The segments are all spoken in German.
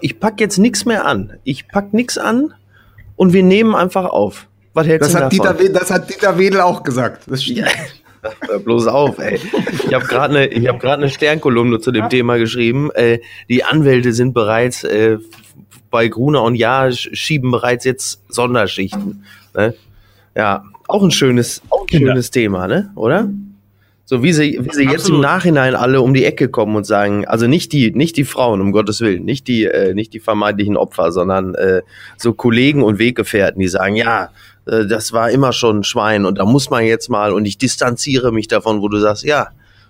ich pack jetzt nichts mehr an. Ich pack nichts an und wir nehmen einfach auf. Was hältst das, hat Dieter, das hat Dieter Wedel auch gesagt. Das stimmt. Ja. Hör bloß auf, ey. Ich habe gerade eine hab eine Sternkolumne zu dem ja. Thema geschrieben. Äh, die Anwälte sind bereits äh, bei Gruner und Ja schieben bereits jetzt Sonderschichten. Ne? Ja, auch ein schönes, auch ein schönes Thema, ne? Oder? So wie sie, wie sie jetzt im Nachhinein alle um die Ecke kommen und sagen, also nicht die, nicht die Frauen, um Gottes Willen, nicht die, äh, nicht die vermeintlichen Opfer, sondern äh, so Kollegen und Weggefährten, die sagen, ja, äh, das war immer schon ein Schwein und da muss man jetzt mal und ich distanziere mich davon, wo du sagst, ja,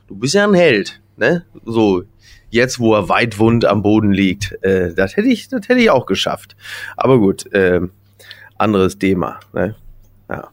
du bist ja ein Held, ne? So, jetzt, wo er weit wund am Boden liegt. Äh, das hätte ich, das hätte ich auch geschafft. Aber gut, äh, anderes Thema. Ne? Ja.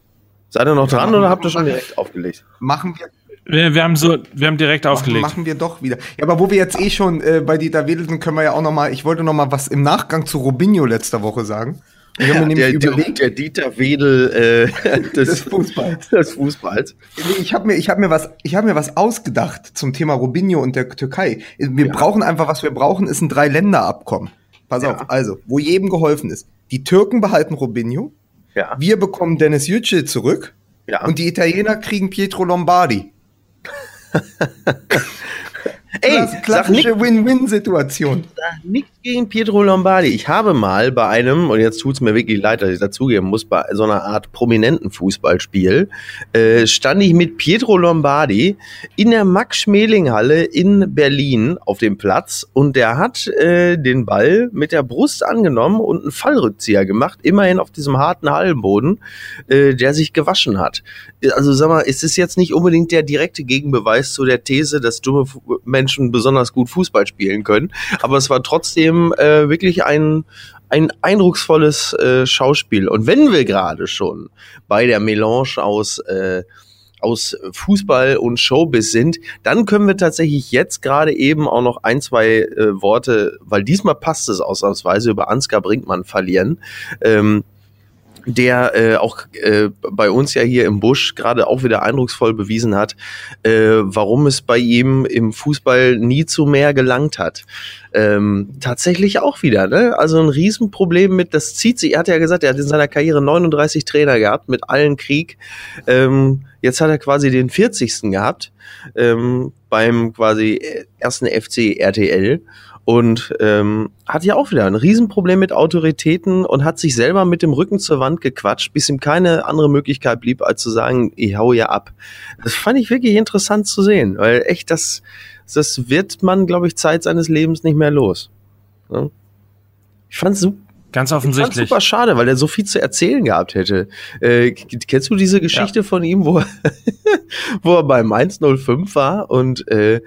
Seid ihr noch dran oder habt ihr schon direkt aufgelegt? Machen wir wir, wir, haben so, wir haben direkt aufgelegt. Machen wir doch wieder. Ja, aber wo wir jetzt eh schon äh, bei Dieter Wedel sind, können wir ja auch noch mal. Ich wollte noch mal was im Nachgang zu Robinho letzter Woche sagen. Ich habe mir nämlich der, überlegt, der Dieter Wedel äh, des, des Fußballs. Des Fußballs. Ich habe mir, ich habe mir was, ich habe mir was ausgedacht zum Thema Robinho und der Türkei. Wir ja. brauchen einfach, was wir brauchen, ist ein Drei-Länder-Abkommen. Pass ja. auf, also, wo jedem geholfen ist. Die Türken behalten Robinho. Ja. Wir bekommen Dennis Yücel zurück. Ja. Und die Italiener kriegen Pietro Lombardi. Ey, klassische Win-Win-Situation. Nichts gegen Pietro Lombardi. Ich habe mal bei einem, und jetzt tut es mir wirklich leid, dass ich dazugeben muss, bei so einer Art prominenten Fußballspiel, äh, stand ich mit Pietro Lombardi in der Max-Schmeling-Halle in Berlin auf dem Platz und der hat äh, den Ball mit der Brust angenommen und einen Fallrückzieher gemacht, immerhin auf diesem harten Hallenboden, äh, der sich gewaschen hat. Also sag mal, ist es jetzt nicht unbedingt der direkte Gegenbeweis zu der These, dass dumme Menschen Menschen besonders gut Fußball spielen können. Aber es war trotzdem äh, wirklich ein, ein eindrucksvolles äh, Schauspiel. Und wenn wir gerade schon bei der Melange aus äh, aus Fußball und Showbiz sind, dann können wir tatsächlich jetzt gerade eben auch noch ein, zwei äh, Worte, weil diesmal passt es ausnahmsweise, über Ansgar Brinkmann verlieren. Ähm, der äh, auch äh, bei uns ja hier im Busch gerade auch wieder eindrucksvoll bewiesen hat, äh, warum es bei ihm im Fußball nie zu mehr gelangt hat. Ähm, tatsächlich auch wieder, ne? Also ein Riesenproblem mit, das zieht sich, er hat ja gesagt, er hat in seiner Karriere 39 Trainer gehabt, mit allen Krieg. Ähm, jetzt hat er quasi den 40. gehabt, ähm, beim quasi ersten FC RTL und ähm, hat ja auch wieder ein Riesenproblem mit Autoritäten und hat sich selber mit dem Rücken zur Wand gequatscht, bis ihm keine andere Möglichkeit blieb, als zu sagen, ich hau ja ab. Das fand ich wirklich interessant zu sehen, weil echt, das, das wird man, glaube ich, Zeit seines Lebens nicht mehr los. Ich fand super. Ganz offensichtlich. Ich super schade, weil er so viel zu erzählen gehabt hätte. Äh, kennst du diese Geschichte ja. von ihm, wo er, wo er bei Mainz 05 war und äh,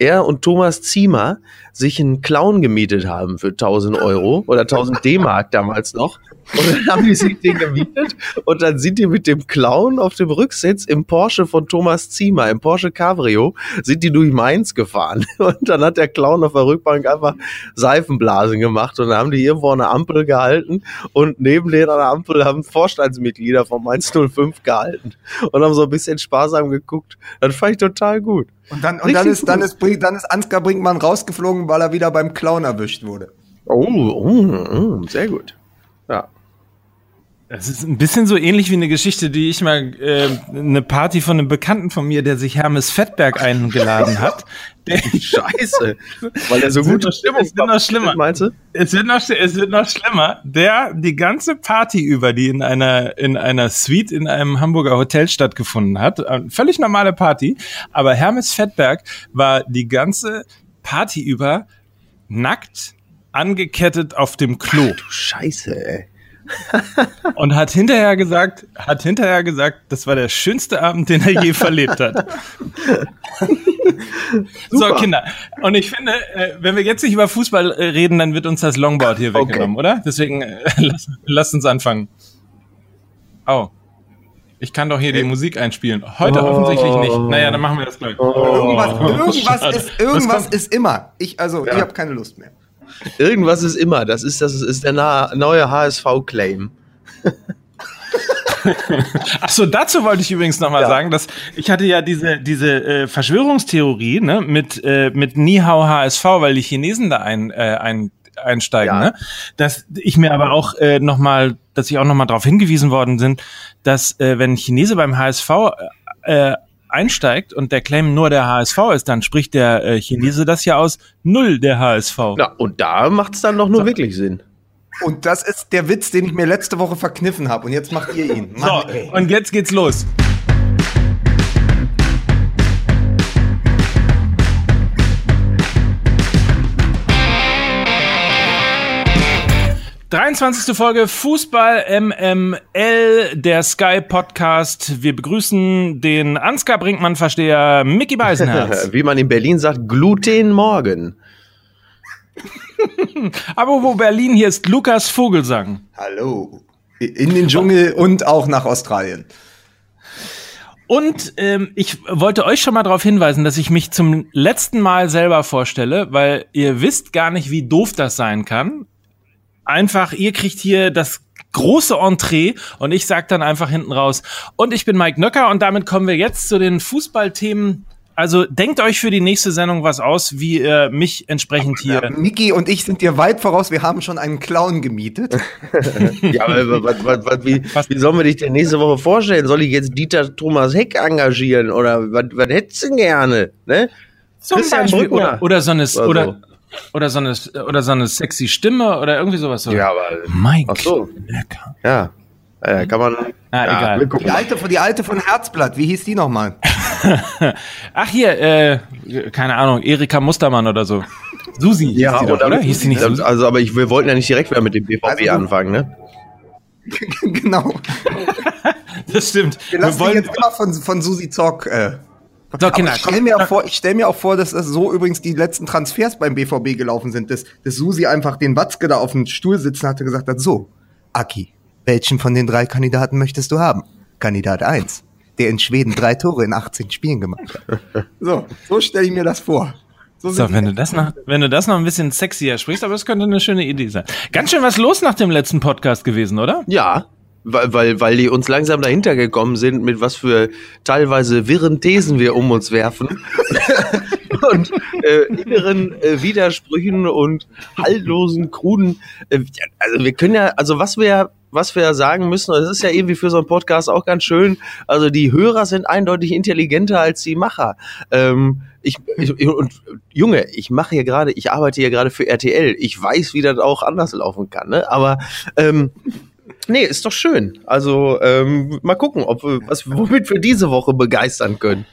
er und Thomas Ziemer sich einen Clown gemietet haben für 1000 Euro oder 1000 D-Mark damals noch. Und dann haben die sich den gemietet und dann sind die mit dem Clown auf dem Rücksitz im Porsche von Thomas Ziemer, im Porsche Cabrio, sind die durch Mainz gefahren. Und dann hat der Clown auf der Rückbank einfach Seifenblasen gemacht und dann haben die irgendwo der Ampel gehalten und neben denen an der Ampel haben Vorstandsmitglieder von Mainz 05 gehalten und haben so ein bisschen sparsam geguckt. Das fand ich total gut. Und dann, und dann ist, dann ist, dann ist Ansgar Brinkmann rausgeflogen, weil er wieder beim Clown erwischt wurde. Oh, oh, oh sehr gut. Das ist ein bisschen so ähnlich wie eine Geschichte, die ich mal äh, eine Party von einem Bekannten von mir, der sich Hermes Fettberg eingeladen hat. Der Scheiße, weil er so gute Stimmung Es wird noch schlimmer. Meinst du? Es wird noch, es wird noch schlimmer. Der die ganze Party über, die in einer in einer Suite in einem Hamburger Hotel stattgefunden hat, äh, völlig normale Party, aber Hermes Fettberg war die ganze Party über nackt angekettet auf dem Klo. Ach, du Scheiße, ey und hat hinterher gesagt, hat hinterher gesagt, das war der schönste Abend, den er je verlebt hat. so, Kinder. Und ich finde, äh, wenn wir jetzt nicht über Fußball äh, reden, dann wird uns das Longboard hier okay. weggenommen, oder? Deswegen äh, lass, lass, uns anfangen. Oh. Ich kann doch hier die Musik einspielen. Heute oh. offensichtlich nicht. Naja, dann machen wir das gleich. Oh. Irgendwas, irgendwas, ist, irgendwas ist immer. Ich, also, ja. ich habe keine Lust mehr. Irgendwas ist immer. Das ist, das ist der neue HSV-Claim. Achso, dazu wollte ich übrigens nochmal ja. sagen, dass ich hatte ja diese, diese äh, Verschwörungstheorie ne, mit, äh, mit Nihao HSV, weil die Chinesen da ein, äh, ein einsteigen. Ja. Ne? Dass ich mir aber auch äh, nochmal, dass ich auch nochmal darauf hingewiesen worden sind, dass äh, wenn ein Chinese beim HSV äh, einsteigt und der Claim nur der HSV ist, dann spricht der äh, Chinese das ja aus null der HSV. Ja, und da macht es dann doch nur so. wirklich Sinn. Und das ist der Witz, den ich mir letzte Woche verkniffen habe. Und jetzt macht ihr ihn. Mann, so, ey. und jetzt geht's los. 23. Folge Fußball MML, der Sky Podcast. Wir begrüßen den Ansgar Brinkmann-Versteher Mickey Beisenherz. Wie man in Berlin sagt, Gluten morgen. Aber wo Berlin, hier ist Lukas Vogelsang. Hallo. In den Dschungel und auch nach Australien. Und ähm, ich wollte euch schon mal darauf hinweisen, dass ich mich zum letzten Mal selber vorstelle, weil ihr wisst gar nicht, wie doof das sein kann einfach, ihr kriegt hier das große Entree und ich sag dann einfach hinten raus. Und ich bin Mike Nöcker und damit kommen wir jetzt zu den Fußballthemen. Also denkt euch für die nächste Sendung was aus, wie ihr mich entsprechend hier. Ja, Miki und ich sind dir weit voraus. Wir haben schon einen Clown gemietet. ja, aber was, was, was, wie, wie sollen wir dich denn nächste Woche vorstellen? Soll ich jetzt Dieter Thomas Heck engagieren oder was, was hättest du denn gerne? Ne? Zum Christian Beispiel, oder, oder so eine, oder, oder so eine, oder so eine sexy Stimme oder irgendwie sowas. So. Ja, aber. Mike. Ach so. Lecker. Ja. Äh, kann man. Ah, ja, egal. Die alte, die alte von Herzblatt, wie hieß die nochmal? Ach hier, äh, keine Ahnung, Erika Mustermann oder so. Susi. Ja, oder, oder? Hieß die nicht Susi? Also, aber ich, wir wollten ja nicht direkt wieder mit dem BVB also, anfangen, ne? genau. das stimmt. Wir lassen wir wollen jetzt immer von, von Susi Zock äh, so, Kinder, ich stelle mir, auch vor, ich stell mir auch vor, dass das so übrigens die letzten Transfers beim BVB gelaufen sind, dass, dass Susi einfach den Watzke da auf dem Stuhl sitzen hatte gesagt hat, so, Aki, welchen von den drei Kandidaten möchtest du haben? Kandidat 1, der in Schweden drei Tore in 18 Spielen gemacht hat. So, so stelle ich mir das vor. So, so wenn du das noch, wenn du das noch ein bisschen sexier sprichst, aber es könnte eine schöne Idee sein. Ganz schön was los nach dem letzten Podcast gewesen, oder? Ja, weil, weil, weil die uns langsam dahinter gekommen sind, mit was für teilweise wirren Thesen wir um uns werfen. und äh, inneren äh, Widersprüchen und haltlosen, kruden. Äh, also wir können ja, also was wir was wir sagen müssen, das ist ja irgendwie für so einen Podcast auch ganz schön. Also die Hörer sind eindeutig intelligenter als die Macher. Ähm, ich, ich, und Junge, ich mache hier gerade, ich arbeite hier gerade für RTL. Ich weiß, wie das auch anders laufen kann. Ne? Aber ähm, Nee, ist doch schön. Also ähm, mal gucken, ob wir, was, womit wir diese Woche begeistern können.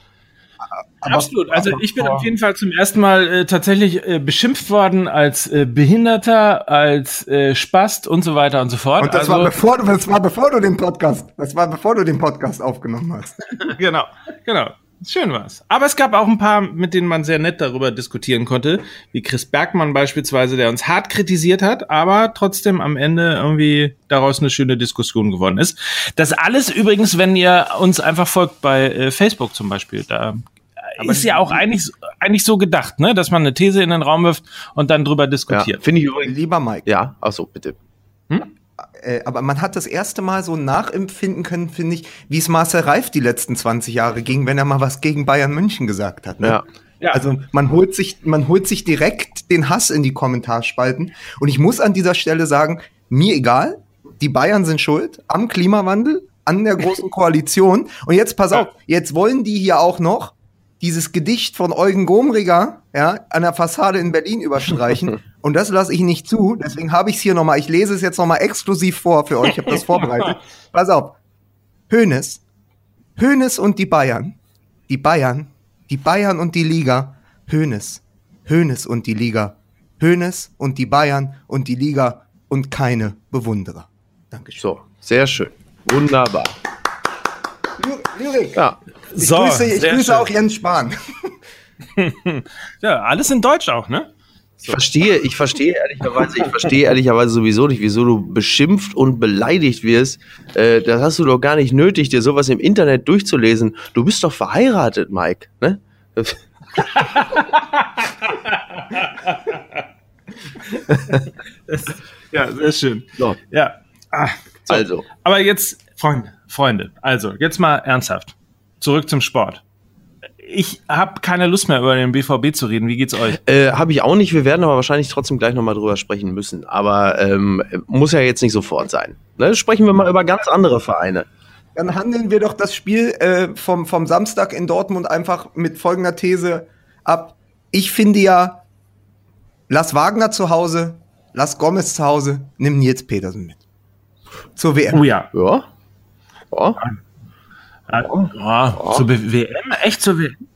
Aber, Absolut. Also ich bin auf jeden Fall zum ersten Mal äh, tatsächlich äh, beschimpft worden als äh, Behinderter, als äh, Spast und so weiter und so fort. Und das also, war bevor du, das war bevor du den Podcast, das war bevor du den Podcast aufgenommen hast. genau, genau. Schön war's. Aber es gab auch ein paar, mit denen man sehr nett darüber diskutieren konnte, wie Chris Bergmann beispielsweise, der uns hart kritisiert hat, aber trotzdem am Ende irgendwie daraus eine schöne Diskussion geworden ist. Das alles übrigens, wenn ihr uns einfach folgt bei äh, Facebook zum Beispiel, da aber ist ja auch eigentlich, eigentlich so gedacht, ne, dass man eine These in den Raum wirft und dann drüber diskutiert. Ja, Finde ich übrigens. Lieber Mike. Ja, ach so, bitte. Hm? Äh, aber man hat das erste Mal so nachempfinden können, finde ich, wie es Marcel Reif die letzten 20 Jahre ging, wenn er mal was gegen Bayern München gesagt hat. Ne? Ja. Ja. Also man holt sich, man holt sich direkt den Hass in die Kommentarspalten. Und ich muss an dieser Stelle sagen, mir egal, die Bayern sind schuld am Klimawandel, an der großen Koalition. Und jetzt pass auf, jetzt wollen die hier auch noch dieses Gedicht von Eugen Gomriger ja, an der Fassade in Berlin überstreichen. Und das lasse ich nicht zu. Deswegen habe ich es hier nochmal. Ich lese es jetzt nochmal exklusiv vor für euch. Ich habe das vorbereitet. Pass auf. Hönes. Hönes und die Bayern. Die Bayern. Die Bayern und die Liga. Hönes. Hönes und die Liga. Hönes und die Bayern und die Liga und keine Bewunderer. Dankeschön. So, sehr schön. Wunderbar. Lyrik. Ja. Ich so, grüße, ich grüße auch Jens Spahn. ja, alles in Deutsch auch, ne? Ich verstehe, ich verstehe ehrlicherweise, ich verstehe ehrlicherweise sowieso nicht, wieso du beschimpft und beleidigt wirst. Äh, das hast du doch gar nicht nötig, dir sowas im Internet durchzulesen. Du bist doch verheiratet, Mike, ne? das, ja, sehr schön. So. Ja. Ah, so. Also. Aber jetzt, Freunde, Freunde, also, jetzt mal ernsthaft. Zurück zum Sport. Ich habe keine Lust mehr über den BVB zu reden. Wie geht's euch? Äh, habe ich auch nicht. Wir werden aber wahrscheinlich trotzdem gleich nochmal drüber sprechen müssen. Aber ähm, muss ja jetzt nicht sofort sein. Ne? Sprechen wir mal über ganz andere Vereine. Dann handeln wir doch das Spiel äh, vom, vom Samstag in Dortmund einfach mit folgender These ab. Ich finde ja, lass Wagner zu Hause, lass Gomez zu Hause, nimm Nils Petersen mit. Zur WM. Oh ja. Ja. Oh. Oh, oh, zur WM? Echt zur WM?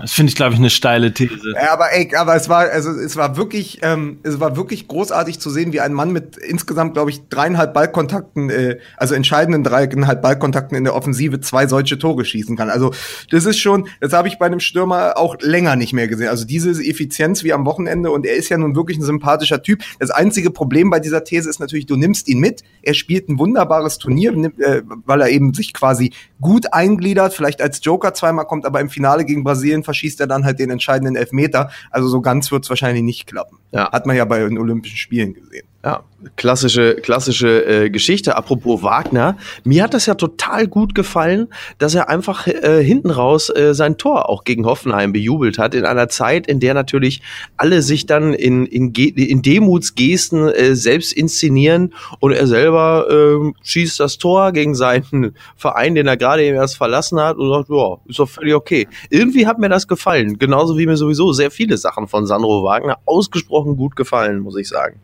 Das finde ich, glaube ich, eine steile These. Ja, aber ey, aber es war, also es war wirklich, ähm, es war wirklich großartig zu sehen, wie ein Mann mit insgesamt, glaube ich, dreieinhalb Ballkontakten, äh, also entscheidenden dreieinhalb Ballkontakten in der Offensive zwei solche Tore schießen kann. Also das ist schon, das habe ich bei einem Stürmer auch länger nicht mehr gesehen. Also diese Effizienz wie am Wochenende und er ist ja nun wirklich ein sympathischer Typ. Das einzige Problem bei dieser These ist natürlich, du nimmst ihn mit. Er spielt ein wunderbares Turnier, äh, weil er eben sich quasi gut eingliedert, vielleicht als Joker zweimal kommt, aber im Finale gegen Brasilien verschießt er dann halt den entscheidenden Elfmeter. Also so ganz wird es wahrscheinlich nicht klappen. Ja. Hat man ja bei den Olympischen Spielen gesehen. Ja, klassische, klassische äh, Geschichte. Apropos Wagner, mir hat das ja total gut gefallen, dass er einfach äh, hinten raus äh, sein Tor auch gegen Hoffenheim bejubelt hat, in einer Zeit, in der natürlich alle sich dann in, in, in Demutsgesten äh, selbst inszenieren und er selber äh, schießt das Tor gegen seinen Verein, den er gerade eben erst verlassen hat und sagt, ja, ist doch völlig okay. Irgendwie hat mir das gefallen, genauso wie mir sowieso sehr viele Sachen von Sandro Wagner ausgesprochen gut gefallen, muss ich sagen.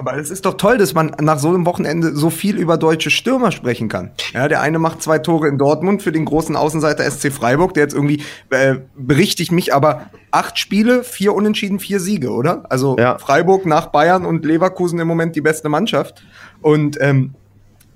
Aber es ist doch toll, dass man nach so einem Wochenende so viel über deutsche Stürmer sprechen kann. Ja, der eine macht zwei Tore in Dortmund für den großen Außenseiter SC Freiburg, der jetzt irgendwie äh, berichtigt mich, aber acht Spiele, vier Unentschieden, vier Siege, oder? Also ja. Freiburg nach Bayern und Leverkusen im Moment die beste Mannschaft. Und ähm,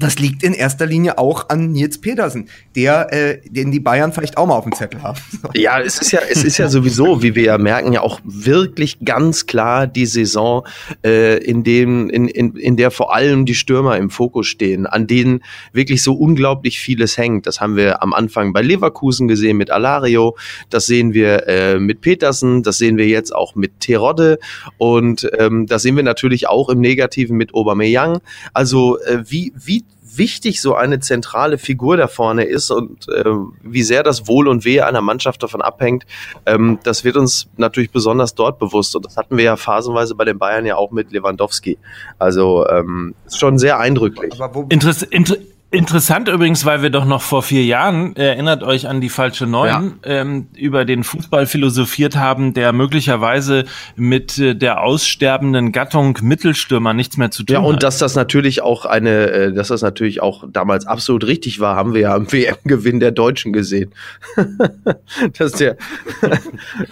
das liegt in erster Linie auch an Nils Petersen, der, äh, den die Bayern vielleicht auch mal auf dem Zettel haben. Ja, es ist ja, es ist ja sowieso, wie wir ja merken, ja auch wirklich ganz klar die Saison, äh, in dem, in, in, in der vor allem die Stürmer im Fokus stehen, an denen wirklich so unglaublich vieles hängt. Das haben wir am Anfang bei Leverkusen gesehen mit Alario, das sehen wir äh, mit Petersen, das sehen wir jetzt auch mit Terodde und ähm, das sehen wir natürlich auch im Negativen mit Aubameyang. Also äh, wie, wie wichtig so eine zentrale Figur da vorne ist und äh, wie sehr das Wohl und Wehe einer Mannschaft davon abhängt, ähm, das wird uns natürlich besonders dort bewusst. Und das hatten wir ja phasenweise bei den Bayern ja auch mit Lewandowski. Also ähm, ist schon sehr eindrücklich. Interess inter Interessant übrigens, weil wir doch noch vor vier Jahren, erinnert euch an die falsche Neun, ja. ähm, über den Fußball philosophiert haben, der möglicherweise mit äh, der aussterbenden Gattung Mittelstürmer nichts mehr zu tun hat. Ja, und hat. dass das natürlich auch eine, äh, dass das natürlich auch damals absolut richtig war, haben wir ja am WM-Gewinn der Deutschen gesehen. dass der,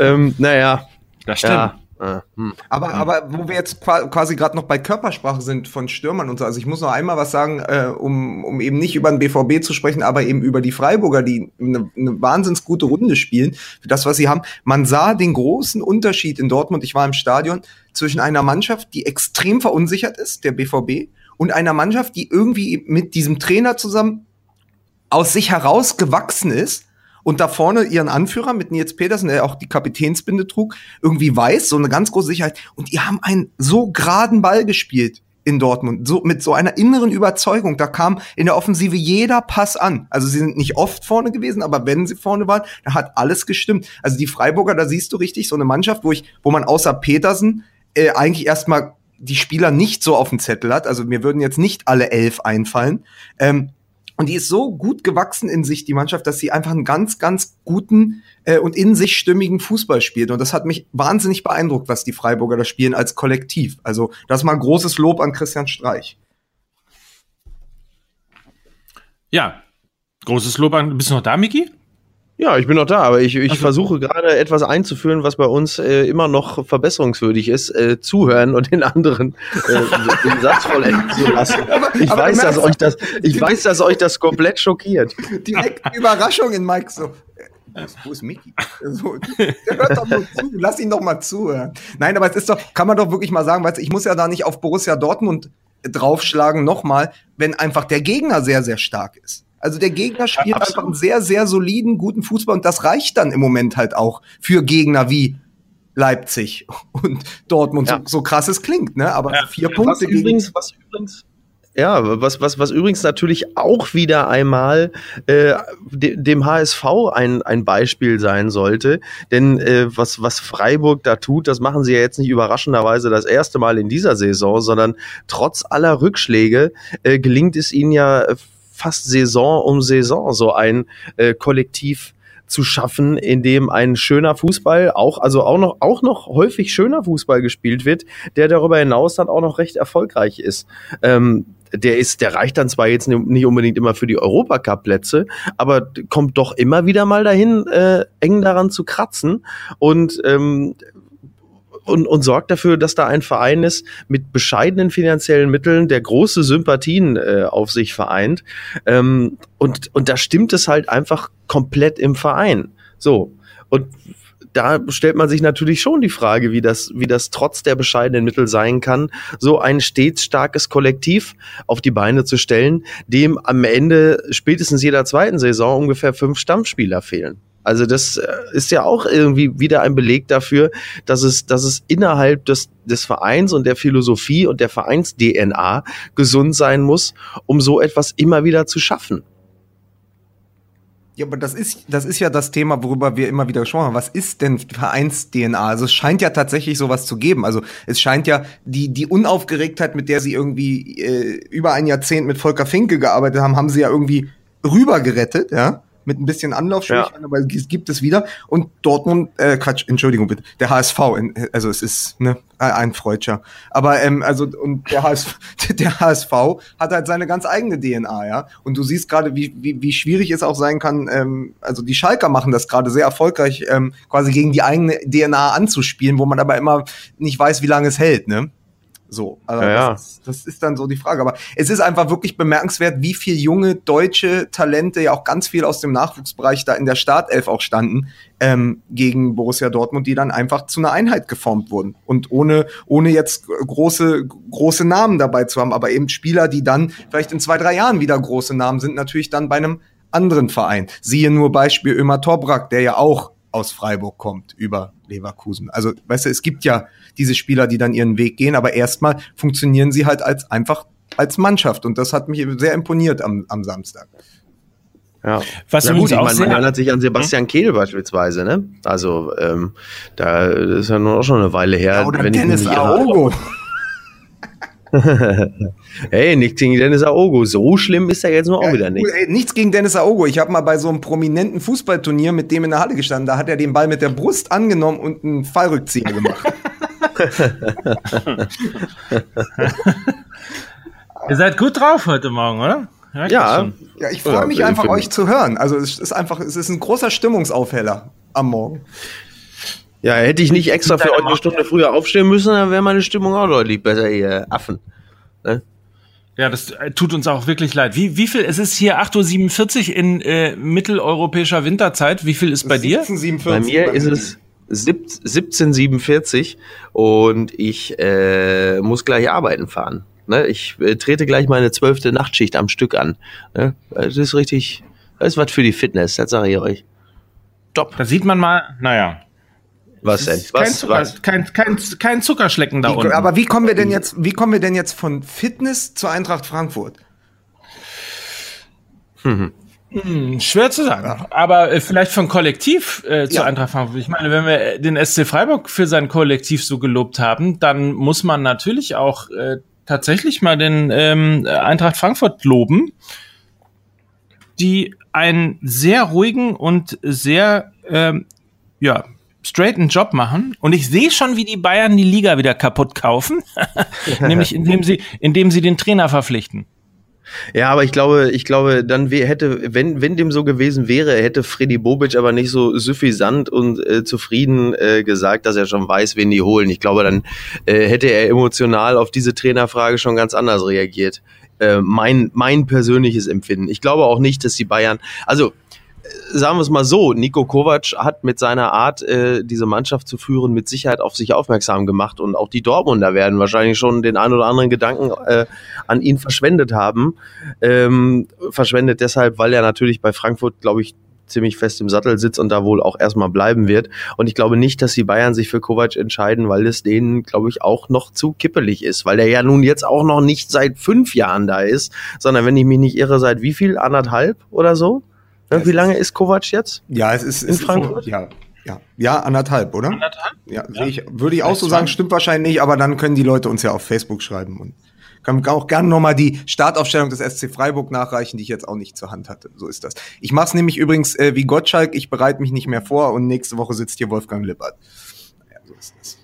ähm, naja. Das stimmt. Ja. Ah, hm. Aber, hm. aber wo wir jetzt quasi gerade noch bei Körpersprache sind von Stürmern und so, also ich muss noch einmal was sagen, äh, um, um eben nicht über den BVB zu sprechen, aber eben über die Freiburger, die eine, eine wahnsinns gute Runde spielen, für das, was sie haben. Man sah den großen Unterschied in Dortmund, ich war im Stadion, zwischen einer Mannschaft, die extrem verunsichert ist, der BVB, und einer Mannschaft, die irgendwie mit diesem Trainer zusammen aus sich heraus gewachsen ist und da vorne ihren Anführer mit Nils Petersen, der auch die Kapitänsbinde trug, irgendwie weiß, so eine ganz große Sicherheit. Und die haben einen so geraden Ball gespielt in Dortmund, so mit so einer inneren Überzeugung. Da kam in der Offensive jeder Pass an. Also sie sind nicht oft vorne gewesen, aber wenn sie vorne waren, da hat alles gestimmt. Also die Freiburger, da siehst du richtig so eine Mannschaft, wo ich, wo man außer Petersen äh, eigentlich erstmal die Spieler nicht so auf dem Zettel hat. Also mir würden jetzt nicht alle elf einfallen. Ähm, und die ist so gut gewachsen in sich, die Mannschaft, dass sie einfach einen ganz, ganz guten äh, und in sich stimmigen Fußball spielt. Und das hat mich wahnsinnig beeindruckt, was die Freiburger da spielen als Kollektiv. Also das ist mal großes Lob an Christian Streich. Ja, großes Lob an. Bist du noch da, Miki? Ja, ich bin noch da, aber ich, ich also, versuche gerade etwas einzuführen, was bei uns äh, immer noch verbesserungswürdig ist, äh, zuhören und den anderen äh, den Satz vollenden zu lassen. Aber, ich aber weiß, dass euch das, ich weiß, dass euch das komplett schockiert. Direkt Überraschung in Mike so. Äh, wo ist Mickey? So, der hört doch nur zu. Lass ihn doch mal zuhören. Nein, aber es ist doch, kann man doch wirklich mal sagen, weißt, ich muss ja da nicht auf Borussia Dortmund draufschlagen nochmal, wenn einfach der Gegner sehr, sehr stark ist. Also der Gegner spielt ja, einfach einen sehr, sehr soliden, guten Fußball und das reicht dann im Moment halt auch für Gegner wie Leipzig und Dortmund. Ja. So, so krass es klingt, ne? Aber ja. vier Punkte was übrigens, was übrigens Ja, was, was, was übrigens natürlich auch wieder einmal äh, de, dem HSV ein, ein Beispiel sein sollte. Denn äh, was, was Freiburg da tut, das machen sie ja jetzt nicht überraschenderweise das erste Mal in dieser Saison, sondern trotz aller Rückschläge äh, gelingt es ihnen ja fast Saison um Saison so ein äh, Kollektiv zu schaffen, in dem ein schöner Fußball, auch, also auch noch, auch noch häufig schöner Fußball gespielt wird, der darüber hinaus dann auch noch recht erfolgreich ist. Ähm, der ist, der reicht dann zwar jetzt nicht unbedingt immer für die Europacup-Plätze, aber kommt doch immer wieder mal dahin, äh, eng daran zu kratzen. Und ähm, und, und sorgt dafür, dass da ein Verein ist mit bescheidenen finanziellen Mitteln, der große Sympathien äh, auf sich vereint. Ähm, und, und da stimmt es halt einfach komplett im Verein. So. Und da stellt man sich natürlich schon die Frage, wie das, wie das trotz der bescheidenen Mittel sein kann, so ein stets starkes Kollektiv auf die Beine zu stellen, dem am Ende spätestens jeder zweiten Saison ungefähr fünf Stammspieler fehlen. Also das äh, ist ja auch irgendwie wieder ein Beleg dafür, dass es, dass es innerhalb des, des Vereins und der Philosophie und der Vereins-DNA gesund sein muss, um so etwas immer wieder zu schaffen. Ja, aber das ist, das ist ja das Thema, worüber wir immer wieder gesprochen haben. Was ist denn Vereins-DNA? Also es scheint ja tatsächlich sowas zu geben. Also es scheint ja die, die Unaufgeregtheit, mit der sie irgendwie äh, über ein Jahrzehnt mit Volker Finke gearbeitet haben, haben sie ja irgendwie rübergerettet, ja mit ein bisschen Anlaufschwierigkeiten, ja. aber es gibt es wieder. Und Dortmund, äh, Quatsch, Entschuldigung bitte, der HSV, also es ist ne, ein Freudscher. Aber ähm, also und der HSV, der HSV hat halt seine ganz eigene DNA, ja. Und du siehst gerade, wie, wie, wie schwierig es auch sein kann. Ähm, also die Schalker machen das gerade sehr erfolgreich, ähm, quasi gegen die eigene DNA anzuspielen, wo man aber immer nicht weiß, wie lange es hält, ne? So, also ja, das, Ist, das, ist dann so die Frage. Aber es ist einfach wirklich bemerkenswert, wie viel junge deutsche Talente, ja auch ganz viel aus dem Nachwuchsbereich da in der Startelf auch standen, ähm, gegen Borussia Dortmund, die dann einfach zu einer Einheit geformt wurden. Und ohne, ohne jetzt große, große Namen dabei zu haben, aber eben Spieler, die dann vielleicht in zwei, drei Jahren wieder große Namen sind, natürlich dann bei einem anderen Verein. Siehe nur Beispiel Ömer Tobrak, der ja auch aus Freiburg kommt über Leverkusen. Also, weißt du, es gibt ja diese Spieler, die dann ihren Weg gehen, aber erstmal funktionieren sie halt als einfach als Mannschaft und das hat mich sehr imponiert am, am Samstag. Ja, was ja, gut, ich meine, man erinnert sich an Sebastian Kehl beispielsweise, ne? Also ähm, da ist ja nur auch schon eine Weile her. Ja, oder wenn Dennis Aogo. hey, nichts gegen Dennis Aogo. So schlimm ist er jetzt nur auch ja, wieder nicht. Ey, nichts gegen Dennis Aogo. Ich habe mal bei so einem prominenten Fußballturnier mit dem in der Halle gestanden. Da hat er den Ball mit der Brust angenommen und einen Fallrückzieher gemacht. Ihr seid gut drauf heute Morgen, oder? Ja, ja, ja ich freue mich einfach, euch zu hören. Also es ist einfach, es ist ein großer Stimmungsaufheller am Morgen. Ja, hätte ich nicht extra für euch eine Stunde früher aufstehen müssen, dann wäre meine Stimmung auch deutlich besser, ihr Affen. Ne? Ja, das äh, tut uns auch wirklich leid. Wie, wie viel, es ist hier 8.47 Uhr in äh, mitteleuropäischer Winterzeit. Wie viel ist bei 17, dir? Bei mir bei ist es 17.47 und ich äh, muss gleich arbeiten fahren. Ne? Ich äh, trete gleich meine zwölfte Nachtschicht am Stück an. Ne? Das ist richtig, das ist was für die Fitness, das sage ich euch. Top. Da sieht man mal, naja, was denn? Was, kein, Zucker, was? Kein, kein, kein Zuckerschlecken da wie, unten. Aber wie kommen wir denn jetzt, wie kommen wir denn jetzt von Fitness zur Eintracht Frankfurt? Hm. Hm, schwer zu sagen. Aber äh, vielleicht von Kollektiv äh, zur ja. Eintracht Frankfurt. Ich meine, wenn wir den SC Freiburg für sein Kollektiv so gelobt haben, dann muss man natürlich auch äh, tatsächlich mal den ähm, Eintracht Frankfurt loben, die einen sehr ruhigen und sehr ähm, ja, straighten Job machen und ich sehe schon, wie die Bayern die Liga wieder kaputt kaufen, nämlich indem sie, indem sie den Trainer verpflichten. Ja, aber ich glaube, ich glaube, dann hätte, wenn, wenn dem so gewesen wäre, hätte Freddy Bobic aber nicht so suffisant und äh, zufrieden äh, gesagt, dass er schon weiß, wen die holen. Ich glaube, dann äh, hätte er emotional auf diese Trainerfrage schon ganz anders reagiert. Äh, mein, mein persönliches Empfinden. Ich glaube auch nicht, dass die Bayern, also sagen wir es mal so, Nico Kovac hat mit seiner Art, äh, diese Mannschaft zu führen, mit Sicherheit auf sich aufmerksam gemacht und auch die Dortmunder werden wahrscheinlich schon den ein oder anderen Gedanken äh, an ihn verschwendet haben. Ähm, verschwendet deshalb, weil er natürlich bei Frankfurt, glaube ich, ziemlich fest im Sattel sitzt und da wohl auch erstmal bleiben wird. Und ich glaube nicht, dass die Bayern sich für Kovac entscheiden, weil es denen, glaube ich, auch noch zu kippelig ist, weil der ja nun jetzt auch noch nicht seit fünf Jahren da ist, sondern wenn ich mich nicht irre, seit wie viel? Anderthalb oder so? Ja, wie lange ist Kovac jetzt? Ja, es ist in Frankfurt. ja, ja, ja, anderthalb, oder? Anderthalb? Ja, ja. Ich, würde ich auch so sagen, stimmt wahrscheinlich nicht, aber dann können die Leute uns ja auf Facebook schreiben und kann auch gerne nochmal die Startaufstellung des SC Freiburg nachreichen, die ich jetzt auch nicht zur Hand hatte. So ist das. Ich mache es nämlich übrigens äh, wie Gottschalk, ich bereite mich nicht mehr vor und nächste Woche sitzt hier Wolfgang Lippert. Ja, so ist das.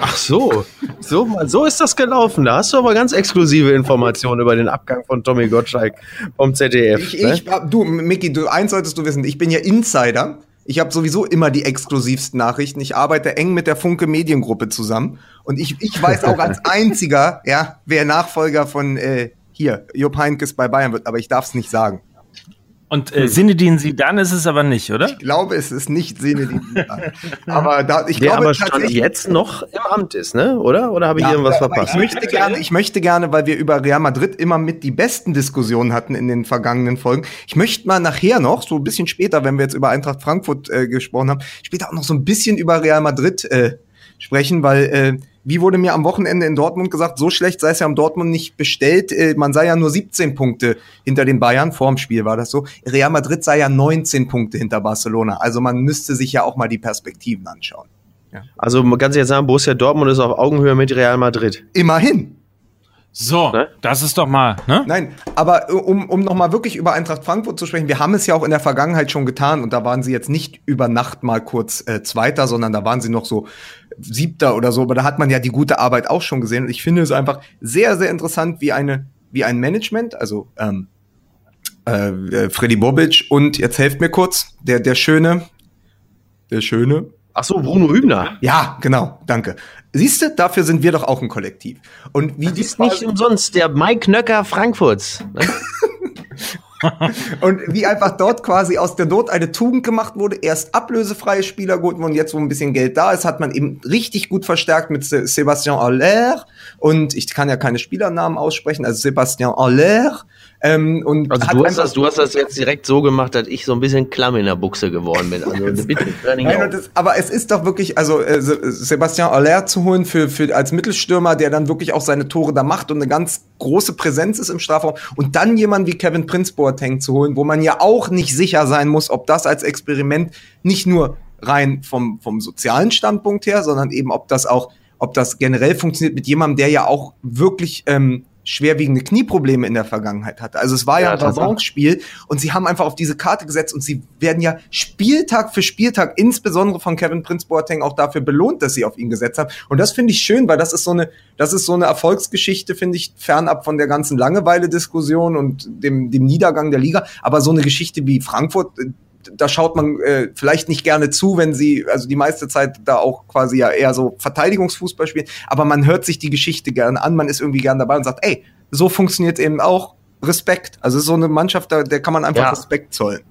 Ach so, so, so ist das gelaufen. Da hast du aber ganz exklusive Informationen über den Abgang von Tommy Gottschalk vom ZDF. Ich, ne? ich, du, Micky, du, eins solltest du wissen, ich bin ja Insider ich habe sowieso immer die exklusivsten Nachrichten. Ich arbeite eng mit der Funke Mediengruppe zusammen und ich, ich weiß auch als einziger, ja, wer Nachfolger von äh, hier Jupp Heynckes bei Bayern wird, aber ich darf es nicht sagen. Und äh, Sinedin Sidan ist es aber nicht, oder? Ich glaube, es ist nicht Sinedin Sidan. aber da, ich Der glaube aber stand jetzt noch im Amt ist, ne? Oder? Oder habe ich ja, irgendwas verpasst? Ich möchte gerne, ich möchte gerne, weil wir über Real Madrid immer mit die besten Diskussionen hatten in den vergangenen Folgen. Ich möchte mal nachher noch, so ein bisschen später, wenn wir jetzt über Eintracht Frankfurt äh, gesprochen haben, später auch noch so ein bisschen über Real Madrid äh, sprechen, weil äh, wie wurde mir am Wochenende in Dortmund gesagt, so schlecht sei es ja am Dortmund nicht bestellt. Äh, man sei ja nur 17 Punkte hinter den Bayern. Vorm Spiel war das so. Real Madrid sei ja 19 Punkte hinter Barcelona. Also man müsste sich ja auch mal die Perspektiven anschauen. Ja. Also ganz ehrlich sagen, Borussia Dortmund ist auf Augenhöhe mit Real Madrid. Immerhin. So, ne? das ist doch mal, ne? Nein, aber äh, um, um nochmal wirklich über Eintracht Frankfurt zu sprechen, wir haben es ja auch in der Vergangenheit schon getan und da waren sie jetzt nicht über Nacht mal kurz äh, Zweiter, sondern da waren sie noch so Siebter oder so, aber da hat man ja die gute Arbeit auch schon gesehen und ich finde es einfach sehr, sehr interessant, wie eine, wie ein Management, also ähm, äh, äh Freddy Bobic und jetzt helft mir kurz, der, der schöne, der schöne, Ach so, Bruno Hübner. Ja, genau, danke. Siehst du, dafür sind wir doch auch ein Kollektiv. Und wie das ist nicht umsonst der Mike Nöcker Frankfurts. Ne? und wie einfach dort quasi aus der Not eine Tugend gemacht wurde, erst ablösefreie Spieler gut und jetzt, wo ein bisschen Geld da ist, hat man eben richtig gut verstärkt mit Sebastian Aller und ich kann ja keine Spielernamen aussprechen, also Sebastian Aller ähm, und also du hast, das, du hast das jetzt direkt so gemacht, dass ich so ein bisschen klamm in der Buchse geworden bin. Also bitte, Nein, das, aber es ist doch wirklich, also äh, Sebastian Aller zu holen für, für als Mittelstürmer, der dann wirklich auch seine Tore da macht und eine ganz große Präsenz ist im Strafraum. Und dann jemand wie Kevin Prince Boateng zu holen, wo man ja auch nicht sicher sein muss, ob das als Experiment nicht nur rein vom, vom sozialen Standpunkt her, sondern eben ob das auch, ob das generell funktioniert mit jemandem, der ja auch wirklich ähm, schwerwiegende Knieprobleme in der Vergangenheit hatte. Also es war ja, ja ein Balance-Spiel und sie haben einfach auf diese Karte gesetzt und sie werden ja Spieltag für Spieltag, insbesondere von Kevin Prince Boateng, auch dafür belohnt, dass sie auf ihn gesetzt haben. Und das finde ich schön, weil das ist so eine, das ist so eine Erfolgsgeschichte, finde ich, fernab von der ganzen Langeweile-Diskussion und dem, dem Niedergang der Liga. Aber so eine Geschichte wie Frankfurt, da schaut man äh, vielleicht nicht gerne zu, wenn sie, also die meiste Zeit da auch quasi ja eher so Verteidigungsfußball spielen, aber man hört sich die Geschichte gerne an, man ist irgendwie gern dabei und sagt, ey, so funktioniert eben auch Respekt. Also so eine Mannschaft, da, der kann man einfach ja. Respekt zollen.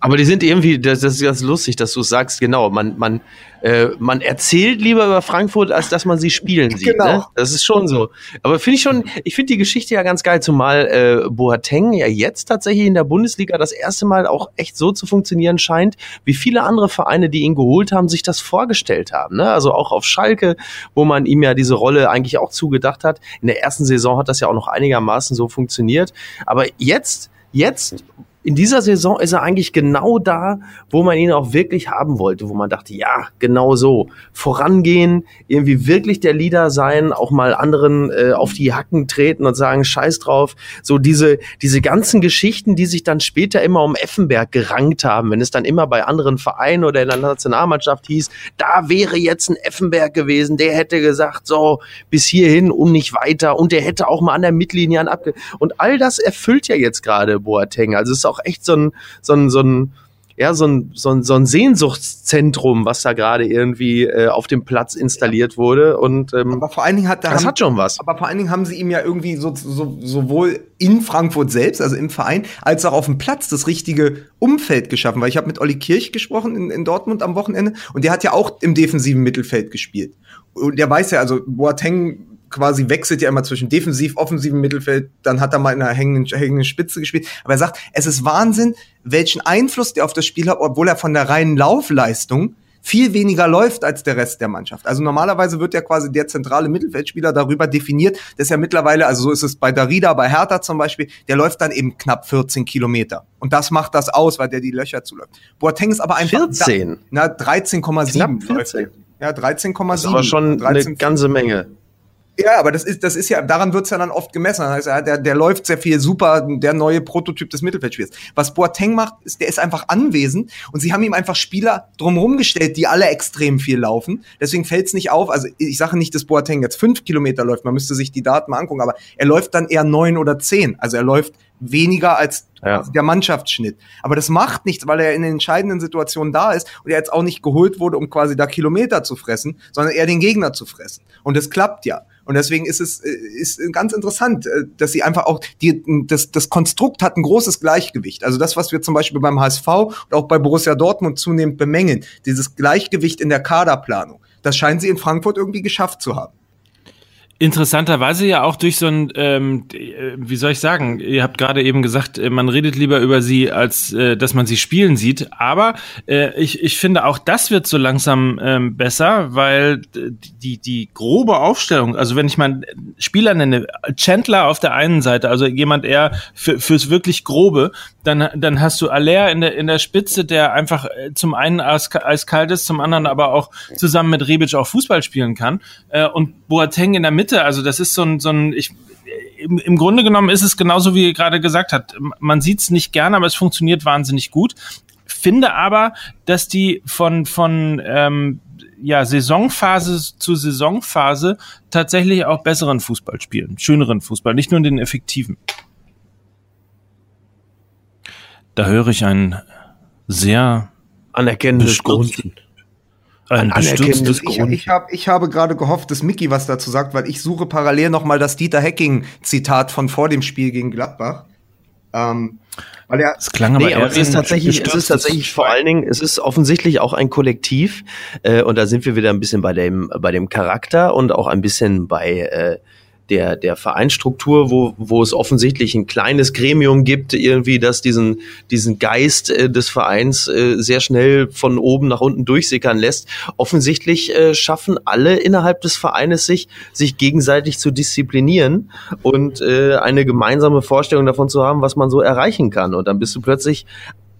Aber die sind irgendwie, das, das ist ganz lustig, dass du sagst, genau, man, man, äh, man erzählt lieber über Frankfurt, als dass man sie spielen sieht. Genau. Ne? Das ist schon so. Aber finde ich schon, ich finde die Geschichte ja ganz geil, zumal äh, Boateng ja jetzt tatsächlich in der Bundesliga das erste Mal auch echt so zu funktionieren scheint, wie viele andere Vereine, die ihn geholt haben, sich das vorgestellt haben. Ne? Also auch auf Schalke, wo man ihm ja diese Rolle eigentlich auch zugedacht hat. In der ersten Saison hat das ja auch noch einigermaßen so funktioniert. Aber jetzt, jetzt in dieser Saison ist er eigentlich genau da, wo man ihn auch wirklich haben wollte, wo man dachte, ja, genau so. Vorangehen, irgendwie wirklich der Leader sein, auch mal anderen äh, auf die Hacken treten und sagen, scheiß drauf. So diese, diese ganzen Geschichten, die sich dann später immer um Effenberg gerankt haben, wenn es dann immer bei anderen Vereinen oder in der Nationalmannschaft hieß, da wäre jetzt ein Effenberg gewesen, der hätte gesagt, so, bis hierhin und nicht weiter und der hätte auch mal an der Mittellinie an abge... Und all das erfüllt ja jetzt gerade Boateng. Also es ist auch auch echt so ein, so ein, so ein ja, so ein, so ein, so ein Sehnsuchtszentrum, was da gerade irgendwie äh, auf dem Platz installiert wurde. Und ähm, aber vor allen Dingen hat das haben, hat schon was. Aber vor allen Dingen haben sie ihm ja irgendwie so, so, sowohl in Frankfurt selbst, also im Verein, als auch auf dem Platz das richtige Umfeld geschaffen. Weil ich habe mit Olli Kirch gesprochen in, in Dortmund am Wochenende und der hat ja auch im defensiven Mittelfeld gespielt. Und der weiß ja, also Boateng quasi wechselt ja immer zwischen defensiv, offensivem Mittelfeld, dann hat er mal in einer hängenden, hängenden Spitze gespielt. Aber er sagt, es ist Wahnsinn, welchen Einfluss der auf das Spiel hat, obwohl er von der reinen Laufleistung viel weniger läuft als der Rest der Mannschaft. Also normalerweise wird ja quasi der zentrale Mittelfeldspieler darüber definiert, dass er mittlerweile, also so ist es bei Darida, bei Hertha zum Beispiel, der läuft dann eben knapp 14 Kilometer. Und das macht das aus, weil der die Löcher zuläuft. Boateng ist aber einfach... 14? Da, na, 13,7 läuft Ja, 13,7. Das war schon 13, eine ganze Menge. Ja, aber das ist, das ist ja, daran wird's ja dann oft gemessen. Das heißt, der, der läuft sehr viel super, der neue Prototyp des Mittelfeldspiels. Was Boateng macht, ist, der ist einfach anwesend und sie haben ihm einfach Spieler drumherum gestellt, die alle extrem viel laufen. Deswegen fällt's nicht auf. Also ich sage nicht, dass Boateng jetzt fünf Kilometer läuft, man müsste sich die Daten mal angucken, aber er läuft dann eher neun oder zehn. Also er läuft weniger als ja. der Mannschaftsschnitt. Aber das macht nichts, weil er in den entscheidenden Situationen da ist und er jetzt auch nicht geholt wurde, um quasi da Kilometer zu fressen, sondern eher den Gegner zu fressen. Und das klappt ja. Und deswegen ist es äh, ist ganz interessant, äh, dass sie einfach auch die, das, das Konstrukt hat ein großes Gleichgewicht. Also das, was wir zum Beispiel beim HSV und auch bei Borussia Dortmund zunehmend bemängeln, dieses Gleichgewicht in der Kaderplanung, das scheinen sie in Frankfurt irgendwie geschafft zu haben. Interessanterweise ja auch durch so ein, ähm, äh, wie soll ich sagen, ihr habt gerade eben gesagt, äh, man redet lieber über sie, als äh, dass man sie spielen sieht. Aber äh, ich, ich finde auch das wird so langsam ähm, besser, weil die, die grobe Aufstellung, also wenn ich mal Spieler nenne, Chandler auf der einen Seite, also jemand eher für, fürs wirklich Grobe, dann, dann hast du Aller in der, in der Spitze, der einfach äh, zum einen eiskalt ist, zum anderen aber auch zusammen mit Rebic auch Fußball spielen kann. Äh, und Boateng in der Mitte, also das ist so ein, so ein ich, im, im Grunde genommen ist es genauso, wie ihr gerade gesagt habt. Man sieht es nicht gerne, aber es funktioniert wahnsinnig gut. Finde aber, dass die von, von ähm, ja, Saisonphase zu Saisonphase tatsächlich auch besseren Fußball spielen, schöneren Fußball, nicht nur den effektiven. Da höre ich ein sehr anerkennendes Grunzen. Ein bestürztes ich, ich, hab, ich habe gerade gehofft, dass Mickey was dazu sagt, weil ich suche parallel noch mal das Dieter Hacking-Zitat von vor dem Spiel gegen Gladbach. Ähm, weil er, es klang aber nee, aber es ist tatsächlich, es ist tatsächlich vor allen Dingen, es ist offensichtlich auch ein Kollektiv äh, und da sind wir wieder ein bisschen bei dem bei dem Charakter und auch ein bisschen bei äh, der, der Vereinsstruktur, wo, wo es offensichtlich ein kleines Gremium gibt, irgendwie, das diesen, diesen Geist äh, des Vereins äh, sehr schnell von oben nach unten durchsickern lässt. Offensichtlich äh, schaffen alle innerhalb des Vereines sich, sich gegenseitig zu disziplinieren und äh, eine gemeinsame Vorstellung davon zu haben, was man so erreichen kann. Und dann bist du plötzlich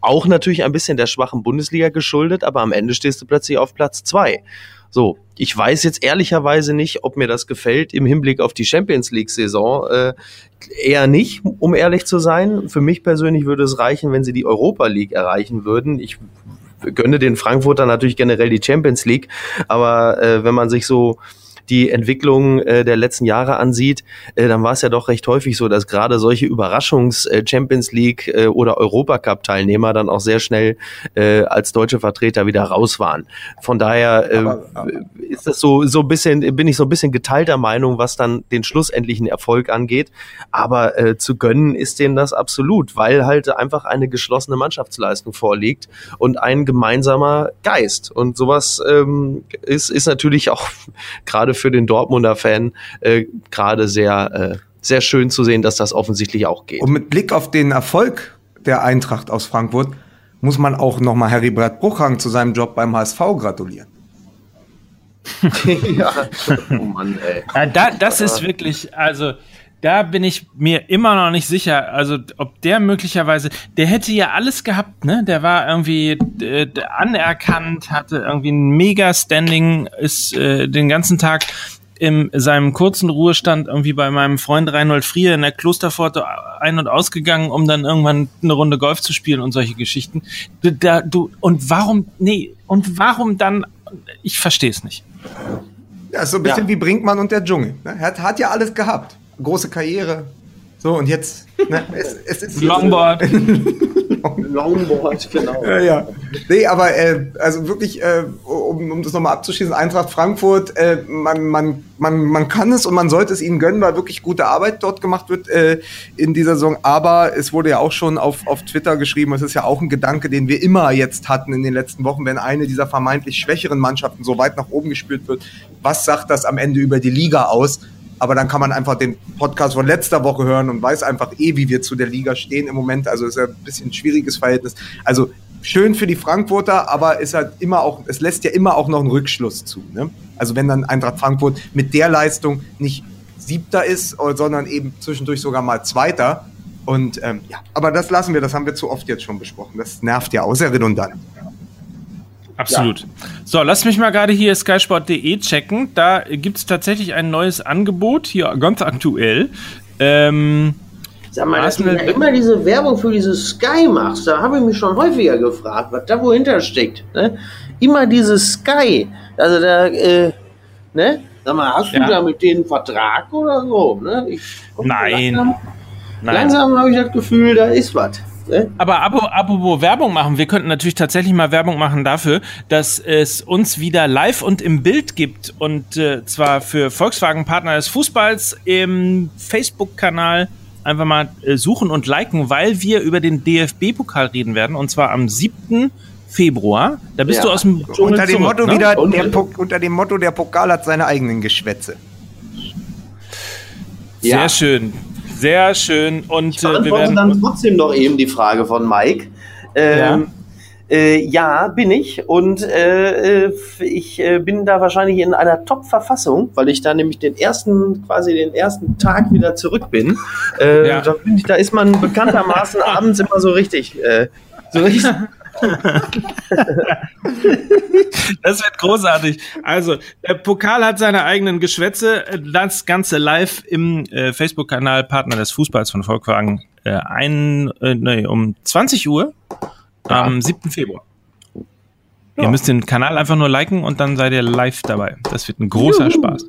auch natürlich ein bisschen der schwachen Bundesliga geschuldet, aber am Ende stehst du plötzlich auf Platz zwei. So, ich weiß jetzt ehrlicherweise nicht, ob mir das gefällt im Hinblick auf die Champions League-Saison. Äh, eher nicht, um ehrlich zu sein. Für mich persönlich würde es reichen, wenn sie die Europa League erreichen würden. Ich gönne den Frankfurter natürlich generell die Champions League, aber äh, wenn man sich so die Entwicklung äh, der letzten Jahre ansieht, äh, dann war es ja doch recht häufig so, dass gerade solche Überraschungs-Champions äh, League äh, oder Europacup-Teilnehmer dann auch sehr schnell äh, als deutsche Vertreter wieder raus waren. Von daher äh, aber, aber. ist das so so ein bisschen bin ich so ein bisschen geteilter Meinung, was dann den schlussendlichen Erfolg angeht. Aber äh, zu gönnen ist denen das absolut, weil halt einfach eine geschlossene Mannschaftsleistung vorliegt und ein gemeinsamer Geist. Und sowas ähm, ist ist natürlich auch gerade für den Dortmunder Fan äh, gerade sehr, äh, sehr schön zu sehen, dass das offensichtlich auch geht. Und mit Blick auf den Erfolg der Eintracht aus Frankfurt muss man auch nochmal Harry Brett Bruchhang zu seinem Job beim HSV gratulieren. ja. Oh Mann, ey. Ja, da, das ist wirklich, also da bin ich mir immer noch nicht sicher, also ob der möglicherweise, der hätte ja alles gehabt, ne? Der war irgendwie äh, anerkannt, hatte irgendwie ein mega Standing, ist äh, den ganzen Tag in seinem kurzen Ruhestand irgendwie bei meinem Freund Reinhold Frier in der Klosterpforte ein- und ausgegangen, um dann irgendwann eine Runde Golf zu spielen und solche Geschichten. Da, du, und warum, nee, und warum dann, ich verstehe es nicht. Ja, so ein bisschen ja. wie Brinkmann und der Dschungel. Ne? Er hat, hat ja alles gehabt große Karriere. So, und jetzt, ne, es, es ist Longboard. Longboard, genau. Ja, ja. Nee, aber äh, also wirklich, äh, um, um das nochmal abzuschließen, Eintracht Frankfurt, äh, man, man, man, man kann es und man sollte es ihnen gönnen, weil wirklich gute Arbeit dort gemacht wird äh, in dieser Saison. Aber es wurde ja auch schon auf, auf Twitter geschrieben, es ist ja auch ein Gedanke, den wir immer jetzt hatten in den letzten Wochen, wenn eine dieser vermeintlich schwächeren Mannschaften so weit nach oben gespielt wird, was sagt das am Ende über die Liga aus? Aber dann kann man einfach den Podcast von letzter Woche hören und weiß einfach eh, wie wir zu der Liga stehen im Moment. Also ist ja ein bisschen ein schwieriges Verhältnis. Also schön für die Frankfurter, aber ist halt immer auch, es lässt ja immer auch noch einen Rückschluss zu. Ne? Also wenn dann Eintracht Frankfurt mit der Leistung nicht Siebter ist, sondern eben zwischendurch sogar mal Zweiter. Und ähm, ja, aber das lassen wir, das haben wir zu oft jetzt schon besprochen. Das nervt ja auch sehr redundant. Absolut. Ja. So, lass mich mal gerade hier skysport.de checken. Da gibt es tatsächlich ein neues Angebot, hier ganz aktuell. Ähm, Sag mal, dass du ja immer diese Werbung für dieses Sky machst, da habe ich mich schon häufiger gefragt, was da wohinter steckt. Ne? Immer dieses Sky. Also da, äh, ne? Sag mal, hast ja. du da mit denen einen Vertrag oder so? Ne? Ich, Nein. Langsam, langsam habe ich das Gefühl, da ist was. Ne? Aber apropos Werbung machen, wir könnten natürlich tatsächlich mal Werbung machen dafür, dass es uns wieder live und im Bild gibt und äh, zwar für Volkswagen Partner des Fußballs im Facebook-Kanal einfach mal äh, suchen und liken, weil wir über den DFB-Pokal reden werden und zwar am 7. Februar. Da bist ja. du aus dem Dschungel unter dem zurück, Motto ne? wieder der, unter dem Motto der Pokal hat seine eigenen Geschwätze. Sehr ja. schön. Sehr schön. Und ich äh, wir werden dann trotzdem noch eben die Frage von Mike. Ähm, ja. Äh, ja, bin ich. Und äh, äh, ich äh, bin da wahrscheinlich in einer Top-Verfassung, weil ich da nämlich den ersten, quasi den ersten Tag wieder zurück bin. Äh, ja. da, bin ich, da ist man bekanntermaßen abends immer so richtig, so richtig das wird großartig. Also, der Pokal hat seine eigenen Geschwätze. Das Ganze live im äh, Facebook-Kanal Partner des Fußballs von Volkswagen äh, ein, äh, nee, um 20 Uhr ja. am 7. Februar. Ja. Ihr müsst den Kanal einfach nur liken und dann seid ihr live dabei. Das wird ein großer Juhu. Spaß.